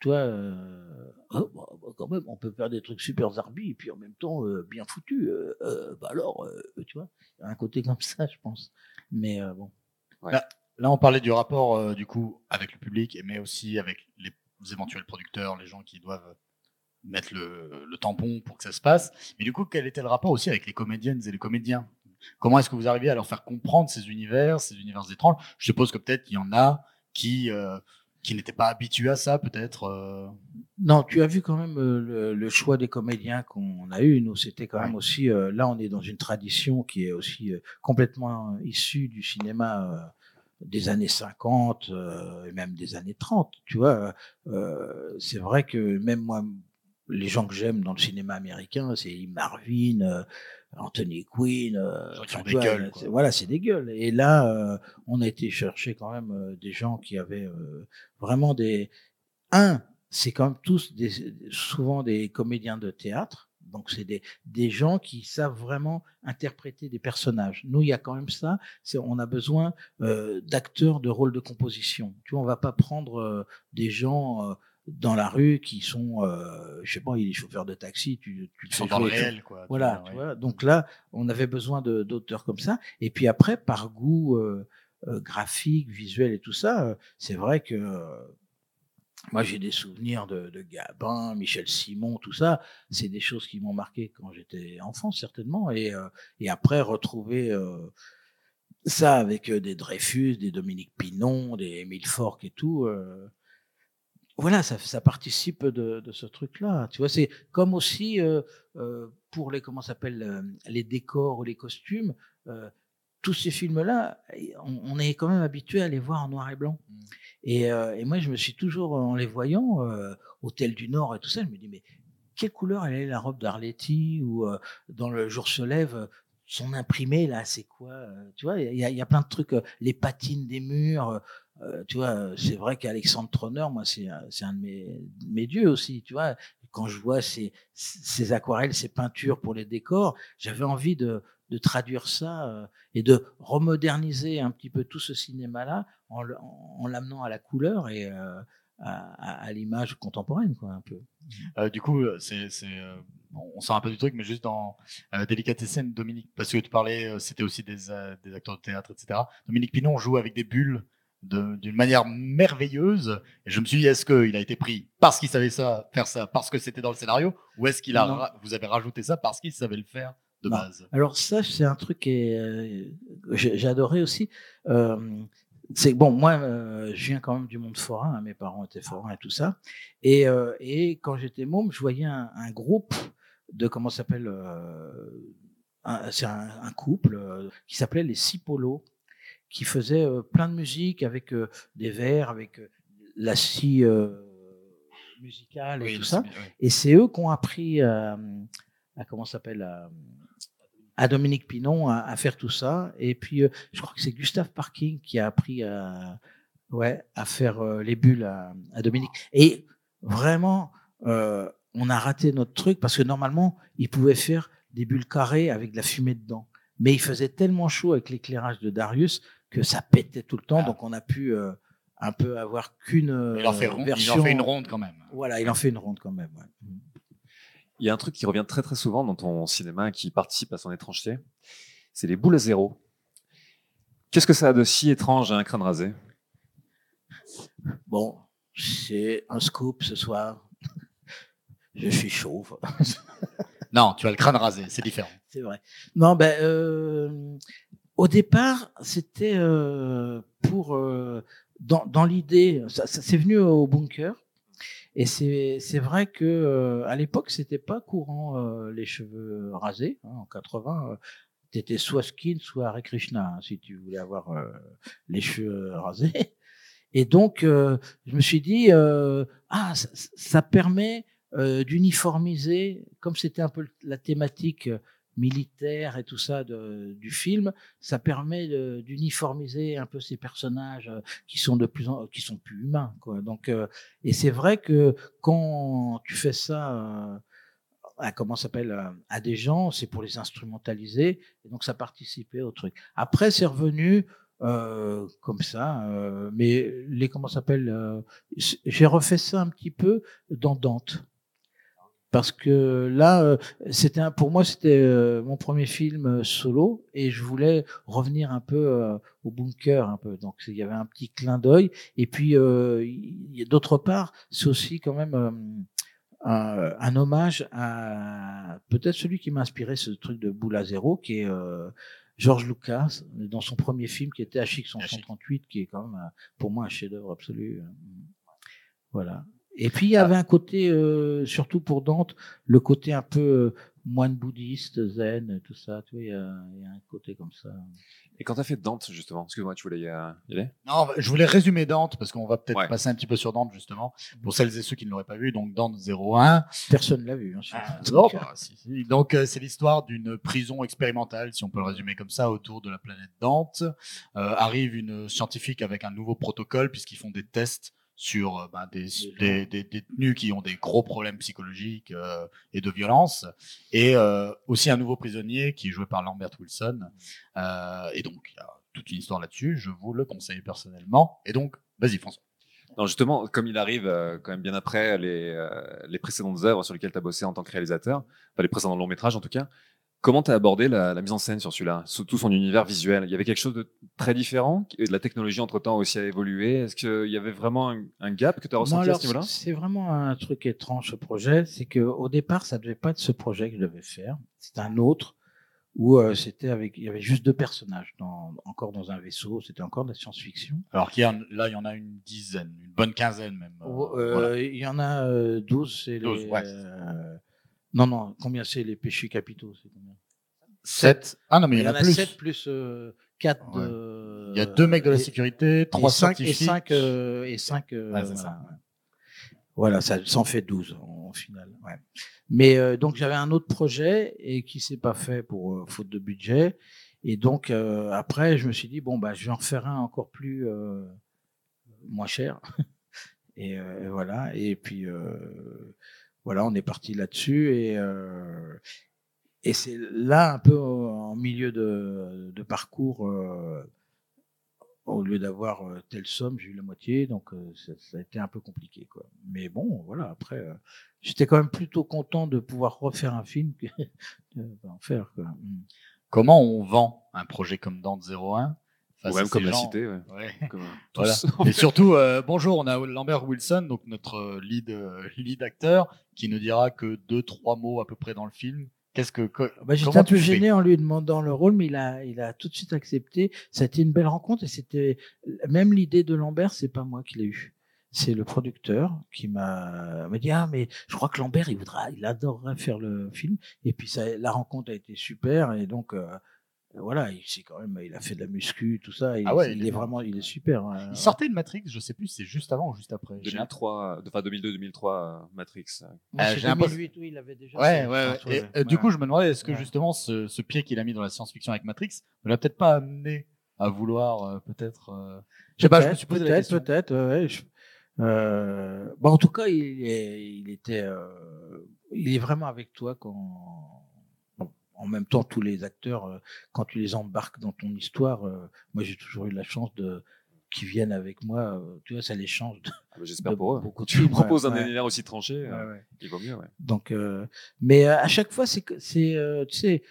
tu vois, euh, oh, bah, bah, quand même, on peut faire des trucs super zarbi et puis en même temps euh, bien foutus. euh, euh, bah alors, euh, tu vois, il y a un côté comme ça, je pense. Mais euh, bon. Là, on parlait du rapport, euh, du coup, avec le public, mais aussi avec les éventuels producteurs, les gens qui doivent mettre le, le tampon pour que ça se passe. Mais du coup, quel était le rapport aussi avec les comédiennes et les comédiens? Comment est-ce que vous arrivez à leur faire comprendre ces univers, ces univers étranges? Je suppose que peut-être qu'il y en a qui, euh, qui n'étaient pas habitués à ça, peut-être. euh. Non, tu as vu quand même le, le choix des comédiens qu'on a eu. Nous, c'était quand même aussi. là, on est dans une tradition qui est aussi complètement issue du cinéma des années 50 euh, et même des années 30. Tu vois, Euh, c'est vrai que même moi, les gens que j'aime dans le cinéma américain, c'est Marvin, euh, Anthony Quinn. euh, enfin, des vois, gueules, Voilà, c'est des gueules. Et là, euh, on a été chercher quand même euh, des gens qui avaient euh, vraiment des. Un, c'est quand même tous des, souvent des comédiens de théâtre. Donc, c'est des, des gens qui savent vraiment interpréter des personnages. Nous, il y a quand même ça. C'est, on a besoin euh, d'acteurs de rôle de composition. Tu vois, on va pas prendre euh, des gens euh, dans la rue qui sont, je sais pas, il est chauffeur de taxi, tu, tu le fais dans le réel, quoi. voilà, Ouais. tu vois. Donc là, on avait besoin d'auteurs comme ça. Et puis après, par goût graphique, visuel et tout ça, c'est vrai que moi j'ai des souvenirs de, Gabin, Michel Simon, tout ça. C'est des choses qui m'ont marqué quand j'étais enfant, certainement. Et, euh, après, retrouver euh, ça avec euh, des Dreyfus, des Dominique Pinon, des Émile Forck et tout. voilà, ça, participe de, ce truc-là. Tu vois, c'est comme aussi pour les comment s'appelle les décors ou les costumes. tous ces films-là, on est quand même habitué à les voir en noir et blanc. Et, euh, et moi, je me suis toujours, en les voyant, euh, Hôtel du Nord et tout ça, je me dis, mais quelle couleur est la robe d'Arletty ou euh, dans Le Jour se lève, euh, son imprimé là, c'est quoi euh, Tu vois, il y, a- plein de trucs, euh, les patines des murs. euh, euh, tu vois, euh, c'est vrai qu'Alexandre Tronner, moi, c'est un- de mes, dieux aussi. Tu vois, quand je vois ces, aquarelles, ces peintures pour les décors, j'avais envie de, traduire ça euh, et de remoderniser un petit peu tout ce cinéma-là en, l'amenant à la couleur et euh, à, à- à l'image contemporaine, quoi, un peu. Euh, du coup, euh, c'est, c'est, on sort un peu du truc, mais juste dans euh, Délicatessen, Dominique, parce que tu parlais, euh, c'était aussi des, euh, des acteurs de théâtre, etc. Dominique Pinon joue avec des bulles de- d'une manière merveilleuse. Et je me suis dit, est-ce qu'il a été pris parce qu'il savait ça, faire ça, parce que c'était dans le scénario, ou est-ce qu'il a, vous avez rajouté ça parce qu'il savait le faire de Non. base? Alors ça, c'est un truc que j'ai adoré aussi. C'est bon, moi, euh, je viens quand même du monde forain. hein, mes parents étaient forains et tout ça. Et, euh, et quand j'étais môme, je voyais un, un groupe de comment ça s'appelle euh, un- C'est un, un couple qui s'appelait les Cipolos, qui faisait plein de musique avec des vers, avec la scie musicale et Oui, tout ça. Et c'est eux qui ont appris à, à comment ça s'appelle à, Dominique Pinon à, à faire tout ça. Et puis, euh, je crois que c'est Gustave Parking qui a appris à, ouais, à faire euh, les bulles à, à Dominique. Et vraiment, euh, on a raté notre truc parce que normalement, il pouvait faire des bulles carrées avec de la fumée dedans. Mais il faisait tellement chaud avec l'éclairage de Darius que ça pétait tout le temps. Ah. Donc, on a pu un peu avoir qu'une euh, Il en, fait rond- il en version. fait une ronde quand même. Voilà, il en fait une ronde quand même. ouais. Il y a un truc qui revient très très souvent dans ton cinéma qui participe à son étrangeté, c'est les boules à zéro. Qu'est-ce que ça a de si étrange à un crâne rasé? Bon, c'est un scoop ce soir. Je suis chauve, Non, tu as le crâne rasé, c'est différent. c'est vrai. Non, ben, euh, au départ, c'était euh, pour euh, dans, dans l'idée, ça, ça c'est venu au bunker. Et c'est vrai que euh, à l'époque, c'était pas courant euh, les cheveux rasés. hein, en 80, euh, t'étais soit skin, soit Hare Krishna, hein, si tu voulais avoir euh, les cheveux rasés. Et donc, euh, je me suis dit, euh, ah, ça, ça permet d'uniformiser, comme c'était un peu la thématique militaire et tout ça de, du film, ça permet d'uniformiser un peu ces personnages euh, qui sont de plus en, qui sont plus humains, quoi. Donc, euh, et c'est vrai que quand tu fais ça, euh, à, comment s'appelle, à des gens, c'est pour les instrumentaliser, et donc ça participait au truc. Après, c'est revenu comme ça, mais les comment s'appelle, j'ai refait ça un petit peu dans Dante. Parce que là, euh, c'était pour moi, c'était euh, mon premier film euh, solo et je voulais revenir un peu au bunker, un peu. Donc il y avait un petit clin d'œil. Et puis, d'autre part, c'est aussi quand même un, un hommage à peut-être celui qui m'a inspiré ce truc de boule à zéro, qui est euh, George Lucas dans son premier film qui était HX 138, qui est quand même pour moi un chef-d'œuvre absolu. Voilà. Et puis il y avait un côté, euh, surtout pour Dante, le côté un peu euh, moine bouddhiste, zen, tout ça. Tu vois, il y, a, il y a un côté comme ça. Et quand tu as fait Dante, justement, excuse-moi, tu voulais y aller? Non, je voulais résumer Dante parce qu'on va peut-être Ouais. passer un petit peu sur Dante justement pour celles et ceux qui ne l'auraient pas vu. Donc Dante 01. Personne l'a vu. Hein, Ah, non, bah, si, si. Donc euh, c'est l'histoire d'une prison expérimentale, si on peut le résumer comme ça, autour de la planète Dante. Euh, arrive une scientifique avec un nouveau protocole puisqu'ils font des tests sur euh, ben, des, des, des détenus qui ont des gros problèmes psychologiques euh, et de violence, et euh, aussi un nouveau prisonnier qui est joué par Lambert Wilson. Euh, et donc il y a toute une histoire là-dessus. Je vous le conseille personnellement. Et donc vas-y François. Non, justement, comme il arrive euh, quand même bien après les, euh, les précédentes œuvres sur lesquelles tu as bossé en tant que réalisateur, enfin les précédents longs métrages en tout cas, comment tu as abordé la, la mise en scène sur celui-là, sous tout son univers visuel? Il y avait quelque chose de très différent et La technologie entre-temps aussi a évolué. Est-ce qu'il y avait vraiment un, un gap que tu as Non, ressenti à ce niveau-là? c'est vraiment un truc étrange ce projet. C'est que au départ, ça devait pas être ce projet que je devais faire. C'était un autre où euh, c'était avec, il y avait juste deux personnages, dans, encore dans un vaisseau. C'était encore de la science-fiction. Alors qu'il y en- là il y en a une dizaine, une bonne quinzaine même. Euh, euh, voilà. Il y en a euh, 12. C'est 12, les, ouais. Euh, non, non. Combien c'est les péchés capitaux C'est combien? Sept. Ah non mais Il y en a, a plus. 7 plus 4 Ouais. de. Il y a deux mecs de la et- sécurité, trois et 5 et scientifiques. 5 et 5 Ouais, c'est ça. voilà ça ça en fait 12 en, en final ouais. mais euh, donc j'avais un autre projet et qui s'est pas fait pour euh, faute de budget et donc euh, après je me suis dit bon bah je vais en refaire un encore plus euh, moins cher et euh, voilà et puis euh, voilà on est parti là-dessus et euh, et c'est là un peu en milieu de, de parcours euh, au lieu d'avoir euh, telle somme, j'ai eu la moitié, donc euh, ça, ça a été un peu compliqué. Quoi. Mais bon, voilà, après, euh, j'étais quand même plutôt content de pouvoir refaire un film que d'en faire. Quoi. Mm. Comment on vend un projet comme Dante 01 Ou même comme la gens cité, ouais. Ouais. Comme, euh, Voilà. tous. Et surtout, euh, bonjour, on a Lambert Wilson, donc notre euh, lead, euh, lead acteur, qui ne dira que deux, trois mots à peu près dans le film, Qu'est-ce que co- Bah, J'étais un peu gêné en lui demandant le rôle, mais il a, il a tout de suite accepté. Ça a été une belle rencontre et c'était même l'idée de Lambert, c'est pas moi qui l'ai eu. C'est le producteur qui m'a m'a dit ah mais je crois que Lambert il voudra, il adorerait faire le film. Et puis ça, la rencontre a été super et donc euh, voilà, il c'est quand même, il a fait de la muscu, tout ça. Il, Ah ouais, il, il est est vraiment, il est super. hein. Il sortait de Matrix, je sais plus, si c'est juste avant ou juste après. J'ai- 2003, enfin 2002-2003, Matrix. Moi, Euh, c'est j'ai l'impression- 2008, oui, il avait déjà. Ouais, fait, ouais, Et, ouais. euh, du coup, je me demandais, est-ce que Ouais. justement ce, ce pied qu'il a mis dans la science-fiction avec Matrix ne l'a peut-être pas amené à vouloir euh, peut-être. euh, Je sais pas, je me suis posé peut-être, peut-être, ouais, je- euh, bon, en tout cas, il, est, il était, euh, il est vraiment avec toi quand, en même temps, tous les acteurs, euh, quand tu les embarques dans ton histoire, euh, moi, j'ai toujours eu la chance de qu'ils viennent avec moi. euh, tu vois, ça les change. Ah bah, J'espère pour eux. beaucoup Tu me proposes ouais, un ouais. univers aussi tranché, Ouais, il vaut mieux. Donc, euh, mais à chaque fois, c'est euh, tu sais,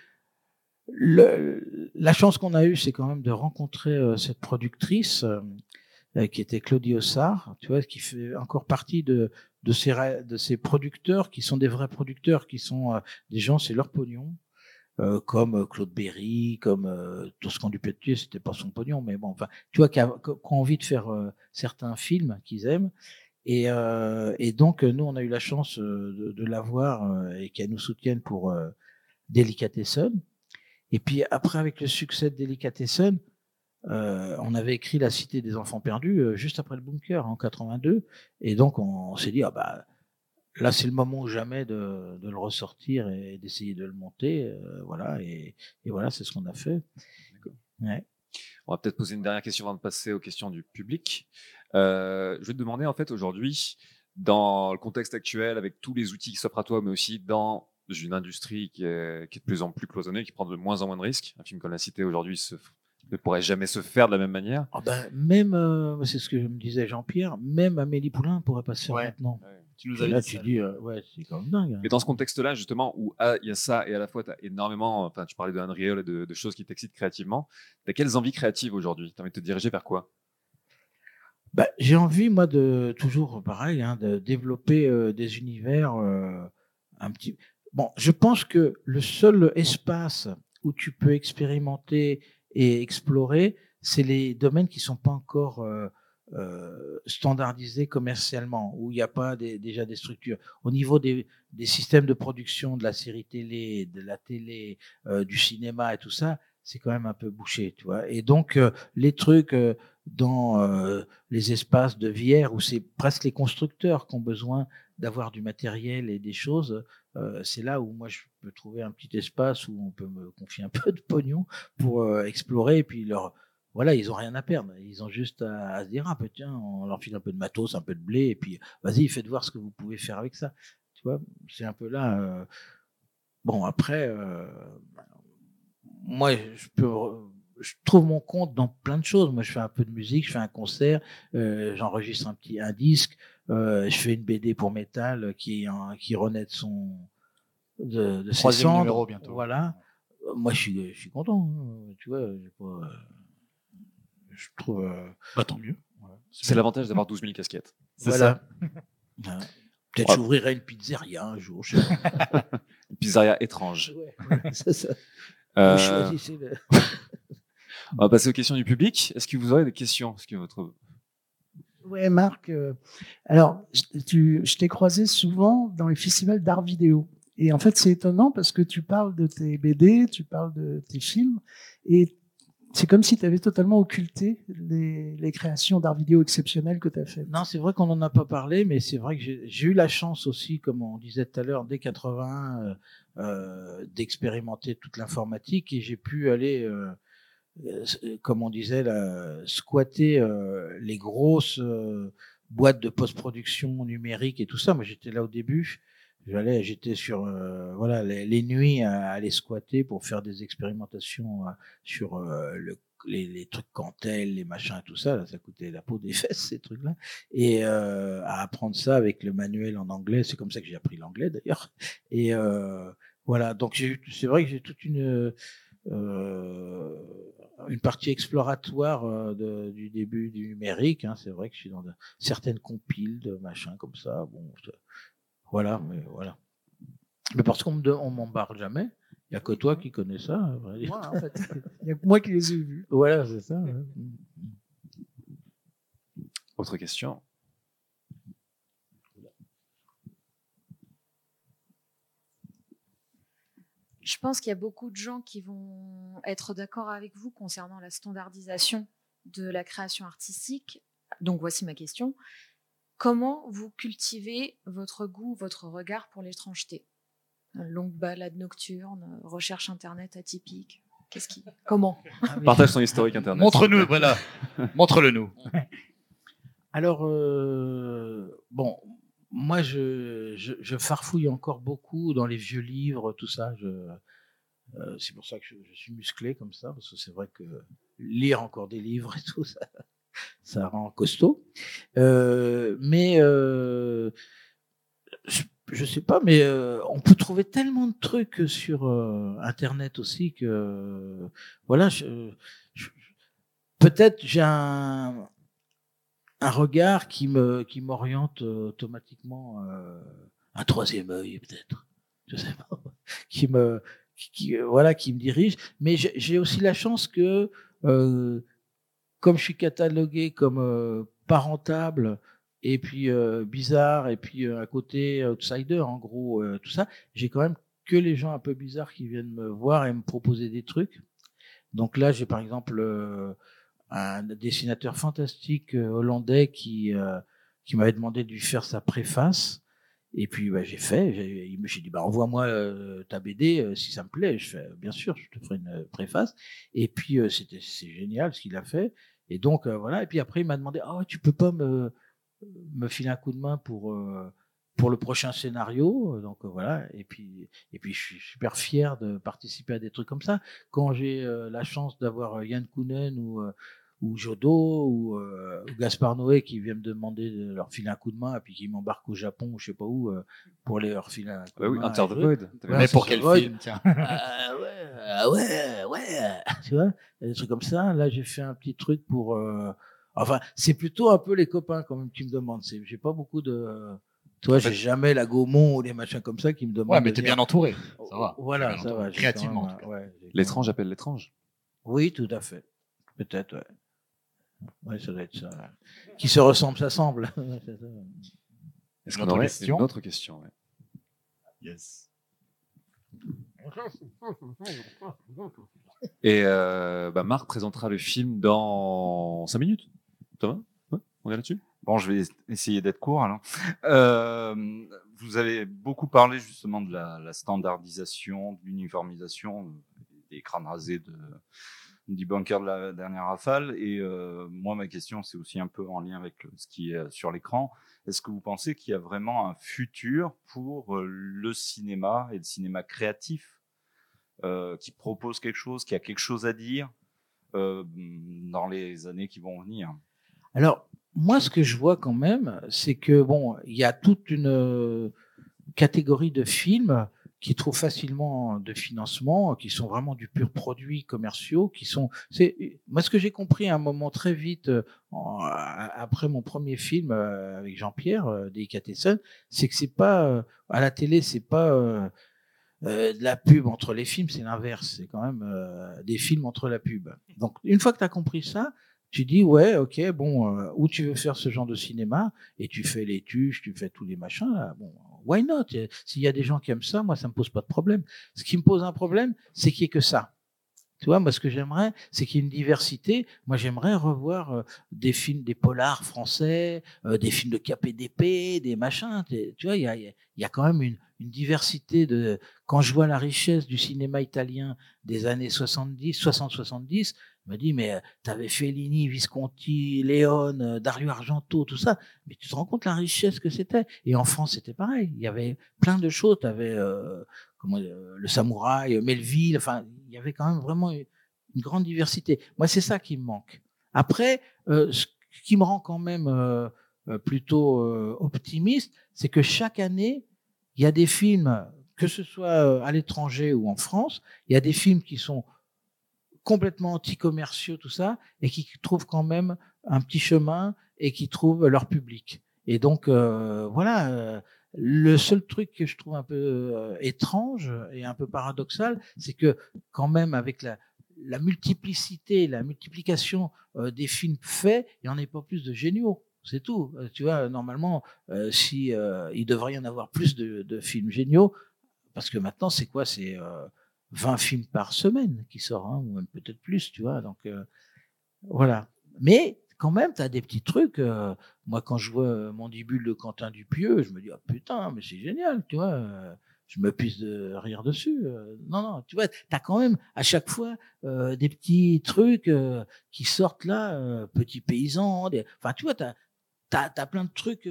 le, la chance qu'on a eue, c'est quand même de rencontrer euh, cette productrice qui était Claudie Ossard, tu vois, qui fait encore partie de de ces de ces producteurs qui sont des vrais producteurs, qui sont des gens, c'est leur pognon. Euh, comme euh, Claude Berry, comme euh, Toscan du Pétier, c'était pas son pognon, mais bon, enfin, tu vois, qui, ont envie de faire euh, certains films qu'ils aiment, et, euh, et donc, nous, on a eu la chance de, de l'avoir et qu'elle nous soutienne pour Delicatessen. Et puis après, avec le succès de Delicatessen, on avait écrit La Cité des Enfants Perdus juste après le bunker en 82. Et donc, on, on s'est dit, ah bah, là, c'est le moment ou jamais de, de le ressortir et d'essayer de le monter. euh, voilà. Et, et voilà, c'est ce qu'on a fait. Ouais. On va peut-être poser une dernière question avant de passer aux questions du public. Euh, je vais te demander, en fait, aujourd'hui, dans le contexte actuel, avec tous les outils qui s'offrent à toi, mais aussi dans une industrie qui est, qui est de plus en plus cloisonnée, qui prend de moins en moins de risques, un film comme La Cité aujourd'hui se- ne pourrait jamais se faire de la même manière. Ah ben, même, euh, c'est ce que me disait Jean-Pierre, même Amélie Poulain ne pourrait pas se faire Ouais. maintenant. Tu nous Et avais là, dit tu ça. dis, euh, ouais, c'est quand même dingue. hein. Mais dans ce contexte-là, justement, où ah, il y a ça et à la fois tu as énormément, enfin, tu parlais de Unreal et de, de choses qui t'excitent créativement, tu as quelles envies créatives aujourd'hui? Tu as envie de te diriger vers quoi? Bah, j'ai envie, moi, de toujours pareil, hein, de développer euh, des univers euh, un petit. Bon, je pense que le seul espace où tu peux expérimenter et explorer, c'est les domaines qui sont pas encore euh, standardisés commercialement, où il n'y a pas déjà des structures. Au niveau des, systèmes de production de la série télé, de la télé, euh, du cinéma et tout ça, c'est quand même un peu bouché, tu vois. Et donc, euh, les trucs dans les espaces de VR où c'est presque les constructeurs qui ont besoin d'avoir du matériel et des choses, c'est là où moi je peux trouver un petit espace où on peut me confier un peu de pognon pour explorer et puis leur voilà, ils ont rien à perdre. Ils ont juste à, à se dire ah bah, tiens, on leur file un peu de matos, un peu de blé et puis vas-y, faites voir ce que vous pouvez faire avec ça. Tu vois, c'est un peu là. euh, Bon après, euh, moi je peux je trouve mon compte dans plein de choses. Moi, je fais un peu de musique, je fais un concert, euh, j'enregistre un petit un disque, je fais une BD pour Metal euh, qui en- qui renaît de son de, de ses cendres. numéro bientôt. Voilà. Moi, je suis je suis content. hein. Tu vois, j'ai pas, je trouve. euh, Bah, tant mieux. Voilà. C'est l'avantage d'avoir 12 000 casquettes. C'est voilà. Hein. Peut-être Ouais. j'ouvrirai une pizzeria un jour. je. Une pizzeria étrange. Ouais, c'est ça. Euh, Vous choisissez le- on va passer aux questions du public. Est-ce que vous aurez des questions? Est-ce que votre Ouais, Marc. euh, alors, je- tu, je t'ai croisé souvent dans les festivals d'art vidéo. Et en fait, c'est étonnant parce que tu parles de tes BD, tu parles de tes films, et c'est comme si tu avais totalement occulté les, créations d'art vidéo exceptionnelles que tu as faites. Non, c'est vrai qu'on n'en a pas parlé, mais c'est vrai que j'ai eu la chance aussi, comme on disait tout à l'heure, dès 81, euh, euh, d'expérimenter toute l'informatique et j'ai pu aller, euh, comme on disait, squatter les grosses boîtes de post-production numérique et tout ça. Moi, j'étais là au début. J'allais, j'étais sur euh, voilà les, les nuits à, aller squatter pour faire des expérimentations euh, sur euh, le, les, les trucs Cantel, les machins, tout ça. Là, ça coûtait la peau des fesses ces trucs-là. Et euh, à apprendre ça avec le manuel en anglais, c'est comme ça que j'ai appris l'anglais d'ailleurs. Et euh, voilà, donc c'est vrai que j'ai toute une une partie exploratoire de- du début du numérique. Hein. C'est vrai que je suis dans de- certaines compiles de machins comme ça. Bon, voilà, mais voilà. Mais parce qu'on on m'en parle jamais. Il n'y a que toi qui connais ça. dire. Moi, en fait. Il y a que moi qui les ai vus. Voilà, c'est ça. ouais. Autre question Je pense qu'il y a beaucoup de gens qui vont être d'accord avec vous concernant la standardisation de la création artistique. Donc voici ma question. Comment vous cultivez votre goût, votre regard pour l'étrangeté? Longue balade nocturne, recherche internet atypique. Qu'est-ce qui Comment? Partage son historique internet. Montre-nous, voilà. Montre-le nous. Alors, euh, bon, moi, je, je, je farfouille encore beaucoup dans les vieux livres, tout ça. Je, euh, c'est pour ça que je, je suis musclé comme ça, parce que c'est vrai que lire encore des livres et tout, ça, ça rend costaud. Euh, mais euh, je, sais pas, mais euh, on peut trouver tellement de trucs sur euh, Internet aussi que, voilà, peut-être j'ai un regard qui me qui m'oriente automatiquement un troisième œil peut-être. Je sais pas. Qui me qui, voilà qui me dirige. Mais j'ai aussi la chance que comme je suis catalogué comme euh, pas rentable et puis euh, bizarre et puis euh, à côté outsider en gros euh, tout ça j'ai quand même que les gens un peu bizarres qui viennent me voir et me proposer des trucs donc là j'ai par exemple un dessinateur fantastique hollandais qui, qui m'avait demandé de lui faire sa préface. Et puis bah, j'ai fait, j'ai dit bah, envoie-moi ta BD si ça me plaît. Je fais bien sûr, je te ferai une préface. Et puis c'était c'est génial ce qu'il a fait. Et donc euh, voilà. Et puis après il m'a demandé oh tu peux pas me filer un coup de main pour euh, le prochain scénario? Donc euh, voilà. Et puis et puis je suis super fier de participer à des trucs comme ça. Quand j'ai la chance d'avoir Yann Kounen ou ou Jodo ou, euh, ou Gaspard Noé qui vient me demander de leur filer un coup de main et puis qui m'embarque au Japon ou je sais pas où euh, pour les leur filer un coup Bah de oui, main. Enter the. Void. Ouais, Mais c'est pour ça. quel film, tiens Ah ouais, ah ouais, ouais, tu vois, il y a des trucs comme ça. Là, j'ai fait un petit truc pour. euh, Enfin, c'est plutôt un peu les copains quand même qui me demandent. C'est, j'ai pas beaucoup de. Toi, fait- j'ai jamais la Gaumont ou les machins comme ça qui me demandent. Ouais, mais de t'es bien entouré. Ça va. Voilà, T'es bien ça entouré. va. Créativement, ouais, L'étrange appelle l'étrange. Oui, tout à fait. Peut-être, ouais. Ouais, ça doit être ça. Qui se ressemble, s'assemble. Est-ce qu'on aurait question une autre question ouais. Yes. Et euh, bah, Marc présentera le film dans 5 minutes. Thomas? Ouais, On est là-dessus? Bon, je vais essayer d'être court alors. Euh, vous avez beaucoup parlé justement de la, la standardisation, de l'uniformisation, euh, des crânes rasés de, du bunker de la dernière rafale. Et euh, moi, ma question, c'est aussi un peu en lien avec ce qui est sur l'écran. Est-ce que vous pensez qu'il y a vraiment un futur pour euh, le cinéma et le cinéma créatif euh, qui propose quelque chose, qui a quelque chose à dire euh, dans les années qui vont venir? Alors, moi, ce que je vois quand même, c'est que bon, il y a toute une euh, catégorie de films qui trouvent facilement de financement, qui sont vraiment du pur produit commerciaux, qui sont. C'est moi ce que j'ai compris à un moment très vite euh, après mon premier film euh, avec Jean-Pierre euh, Delicatessen, c'est que c'est pas à la télé, c'est pas de la pub entre les films, c'est l'inverse, c'est quand même des films entre la pub. Donc une fois que tu as compris ça, tu dis ouais ok bon où tu veux faire ce genre de cinéma et tu fais les tuches tu fais tous les machins là, bon why not? S'il y a des gens qui aiment ça moi ça me pose pas de problème. Ce qui me pose un problème c'est qu'il y ait que ça. Tu vois moi ce que j'aimerais c'est qu'il y ait une diversité. Moi j'aimerais revoir euh, des films des polars français euh, des films de KPDP des machins. Tu vois il y a quand même une, une diversité de quand je vois la richesse du cinéma italien des années 70 60-70 je me dis, mais tu avais Fellini, Visconti, Léon, Dario Argento, tout ça. Mais tu te rends compte la richesse que c'était? Et en France, c'était pareil. Il y avait plein de choses. Tu avais comment, le samouraï, Melville. Enfin, il y avait quand même vraiment une, grande diversité. Moi, c'est ça qui me manque. Après, ce qui me rend quand même plutôt optimiste, c'est que chaque année, il y a des films, que ce soit à l'étranger ou en France, il y a des films qui sont complètement anti-commerciaux, tout ça, et qui trouvent quand même un petit chemin et qui trouvent leur public. Et donc, euh, voilà, euh, Le seul truc que je trouve un peu euh, étrange et un peu paradoxal, c'est que quand même avec la, multiplicité, la multiplication des films faits, il n'y en a pas plus de géniaux. C'est tout. Tu vois, normalement, si il devrait y en avoir plus de, de films géniaux, parce que maintenant, c'est quoi? C'est 20 films par semaine qui sortent, hein, ou même peut-être plus, tu vois. Donc euh, voilà. Mais quand même, tu as des petits trucs. euh, moi, quand je vois Mandibule de Quentin Dupieux, je me dis, ah putain, mais c'est génial, tu vois. euh, Je me pisse de rire dessus. Non, non, tu vois, tu as quand même à chaque fois des petits trucs qui sortent là, petits paysans. Enfin, tu vois, tu as, plein de trucs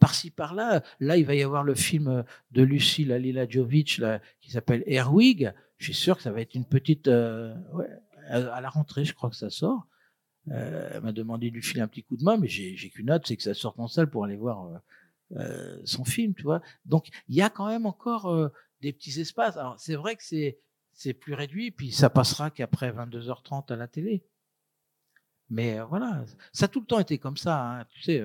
par-ci, par-là. Là, il va y avoir le film de Lucille Aliladjovic là, qui s'appelle Erwig. Je suis sûr que ça va être une petite... euh, à la rentrée, je crois que ça sort. Euh, elle m'a demandé de lui filer un petit coup de main, mais j'ai qu'une hâte, c'est que ça sorte en salle pour aller voir euh, son film, tu vois. Donc, il y a quand même encore des petits espaces. Alors, c'est vrai que c'est c'est plus réduit, puis ça passera qu'après 22h30 à la télé. Mais voilà, ça a tout le temps été comme ça. hein. Tu sais,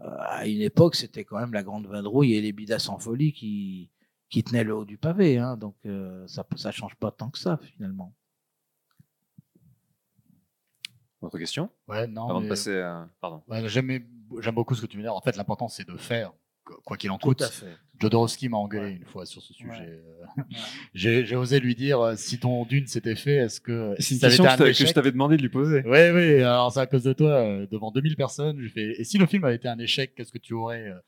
à une époque, c'était quand même la grande vadrouille et les bidas en folie qui, qui tenaient le haut du pavé. Hein. Donc, euh, ça ça change pas tant que ça, finalement. Autre question? Ouais, non. Avant de passer à. Pardon. Ouais, J'aime j'aime beaucoup ce que tu veux dire. En fait, l'important, c'est de faire, quoi qu'il en Tout coûte. à fait. Jodorowsky m'a engueulé Ouais. une fois sur ce sujet. Ouais. Euh, J'ai j'ai osé lui dire euh, si ton dune s'était fait, est-ce que C'est si une question que un je je t'avais demandé de lui poser. Oui, oui, alors c'est à cause de toi, devant 2000 personnes, j'ai fait, et si le film avait été un échec, qu'est-ce que tu aurais, euh,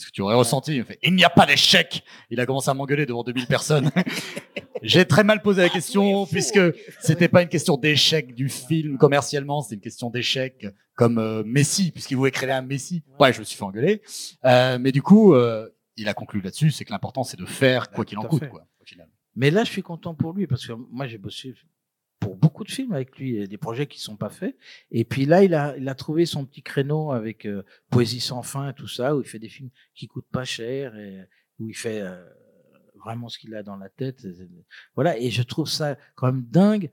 qu'est-ce que tu aurais ressenti? Il fait, il n'y a pas d'échec! Il a commencé à m'engueuler devant 2000 personnes. j'ai très mal posé la question, puisque c'était pas une question d'échec du film commercialement, c'était une question d'échec comme euh, Messi, puisqu'il voulait créer un Messi. Ouais, je me suis fait engueuler. Euh, mais du coup, euh, il a conclu là-dessus, c'est que l'important, c'est de faire quoi qu'il en coûte, quoi, au final. Mais là, je suis content pour lui parce que moi, j'ai bossé beaucoup de films avec lui, des projets qui sont pas faits. Et puis là, il a, trouvé son petit créneau avec euh, Poésie sans fin tout ça, où il fait des films qui coûtent pas cher et où il fait euh, vraiment ce qu'il a dans la tête. Voilà. Et je trouve ça quand même dingue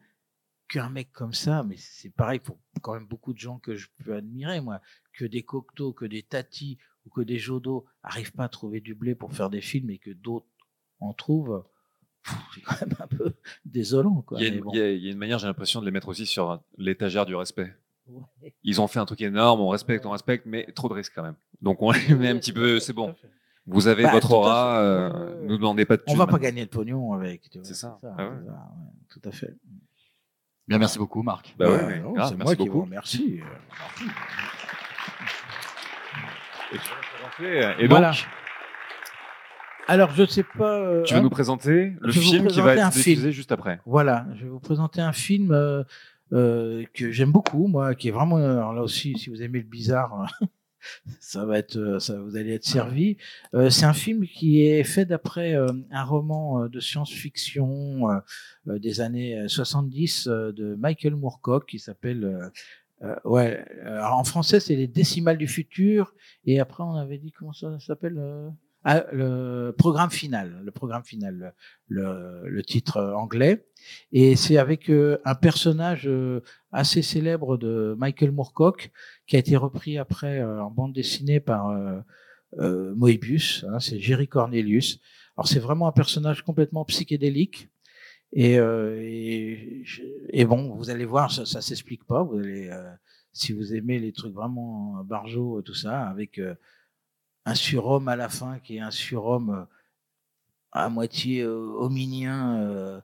qu'un mec comme ça, mais c'est pareil pour quand même beaucoup de gens que je peux admirer, moi, que des Cocteau, que des Tati ou que des Jodo arrivent pas à trouver du blé pour faire des films et que d'autres en trouvent. C'est quand même un peu désolant, quoi. Il y, a une, bon. il y a- il y a une manière, j'ai l'impression, de les mettre aussi sur l'étagère du respect. Ouais. Ils ont fait un truc énorme, on respecte, on respecte, mais trop de risques quand même. Donc on les met un petit peu, c'est bon. Vous avez Bah, votre aura, euh, nous demandez pas de On thunes va pas gagner de pognon avec. C'est ça. c'est Ah ouais. ça, ouais, tout à fait. Bien, merci beaucoup, Marc. Bah ouais, Ouais, ouais, non, grave, c'est merci moi qui beaucoup. vous remercie. Et, tu vas nous présenter- et donc, Voilà. Alors, je sais pas. euh, tu vas hein, nous présenter le film qui va être diffusé film. juste après. Voilà, je vais vous présenter un film euh, euh, que j'aime beaucoup, moi, qui est vraiment. Alors là aussi, si vous aimez le bizarre, ça va être, ça, vous allez être servi. C'est un film qui est fait d'après un roman de science-fiction des années euh, 70 euh, de Michael Moorcock qui s'appelle. euh, ouais, alors en français c'est les décimales du futur et après on avait dit comment ça s'appelle euh, le programme final, le programme final, le, le, titre anglais. Et c'est avec euh, un personnage euh, assez célèbre de Michael Moorcock qui a été repris après euh, en bande dessinée par Moebius. hein, c'est Jerry Cornelius. Alors c'est vraiment un personnage complètement psychédélique. Et, et, et bon, vous allez voir, ça, ça s'explique pas. Vous allez, si vous aimez les trucs vraiment barjots, tout ça, avec un surhomme à la fin qui est un surhomme euh, à moitié euh, hominien, euh,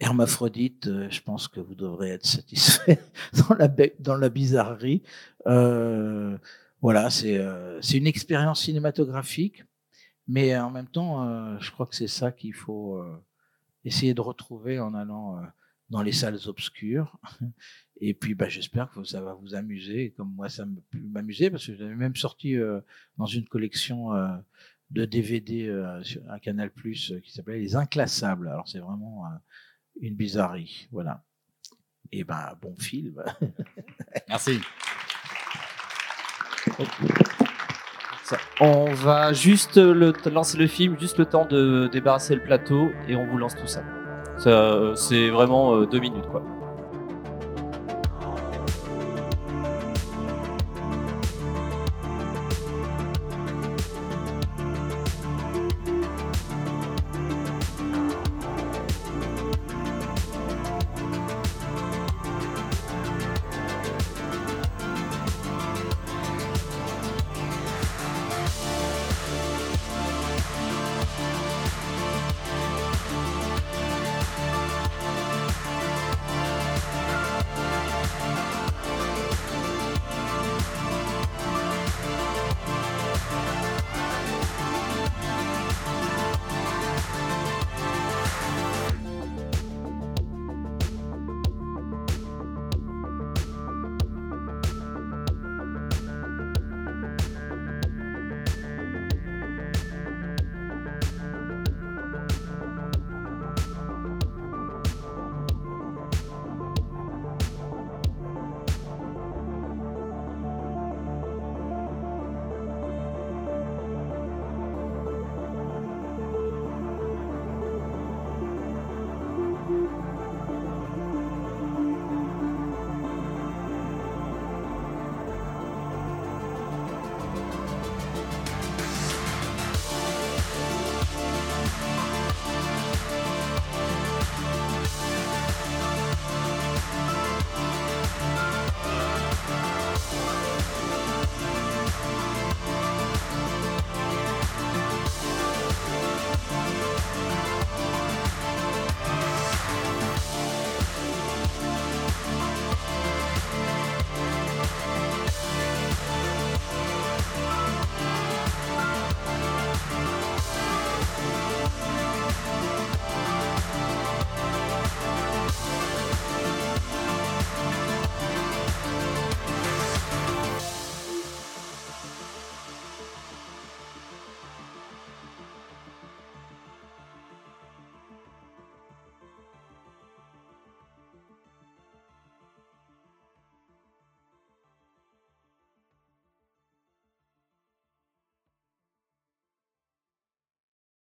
hermaphrodite, je pense que vous devrez être satisfait dans la, dans la bizarrerie. Voilà, c'est une expérience cinématographique, mais en même temps, je crois que c'est ça qu'il faut essayer de retrouver en allant dans les salles obscures. Et puis, bah, j'espère que ça va vous amuser, comme moi, ça m'a pu m'amuser, parce que j'avais même sorti euh, dans une collection euh, de DVD euh, sur un Canal Plus qui s'appelait Les Inclassables. Alors, c'est vraiment euh, une bizarrerie. Voilà. Et ben, bon film. Merci. Ça. On va juste le, lancer le film, juste le temps de débarrasser le plateau et on vous lance tout ça. Ça, euh, C'est vraiment euh, deux minutes quoi.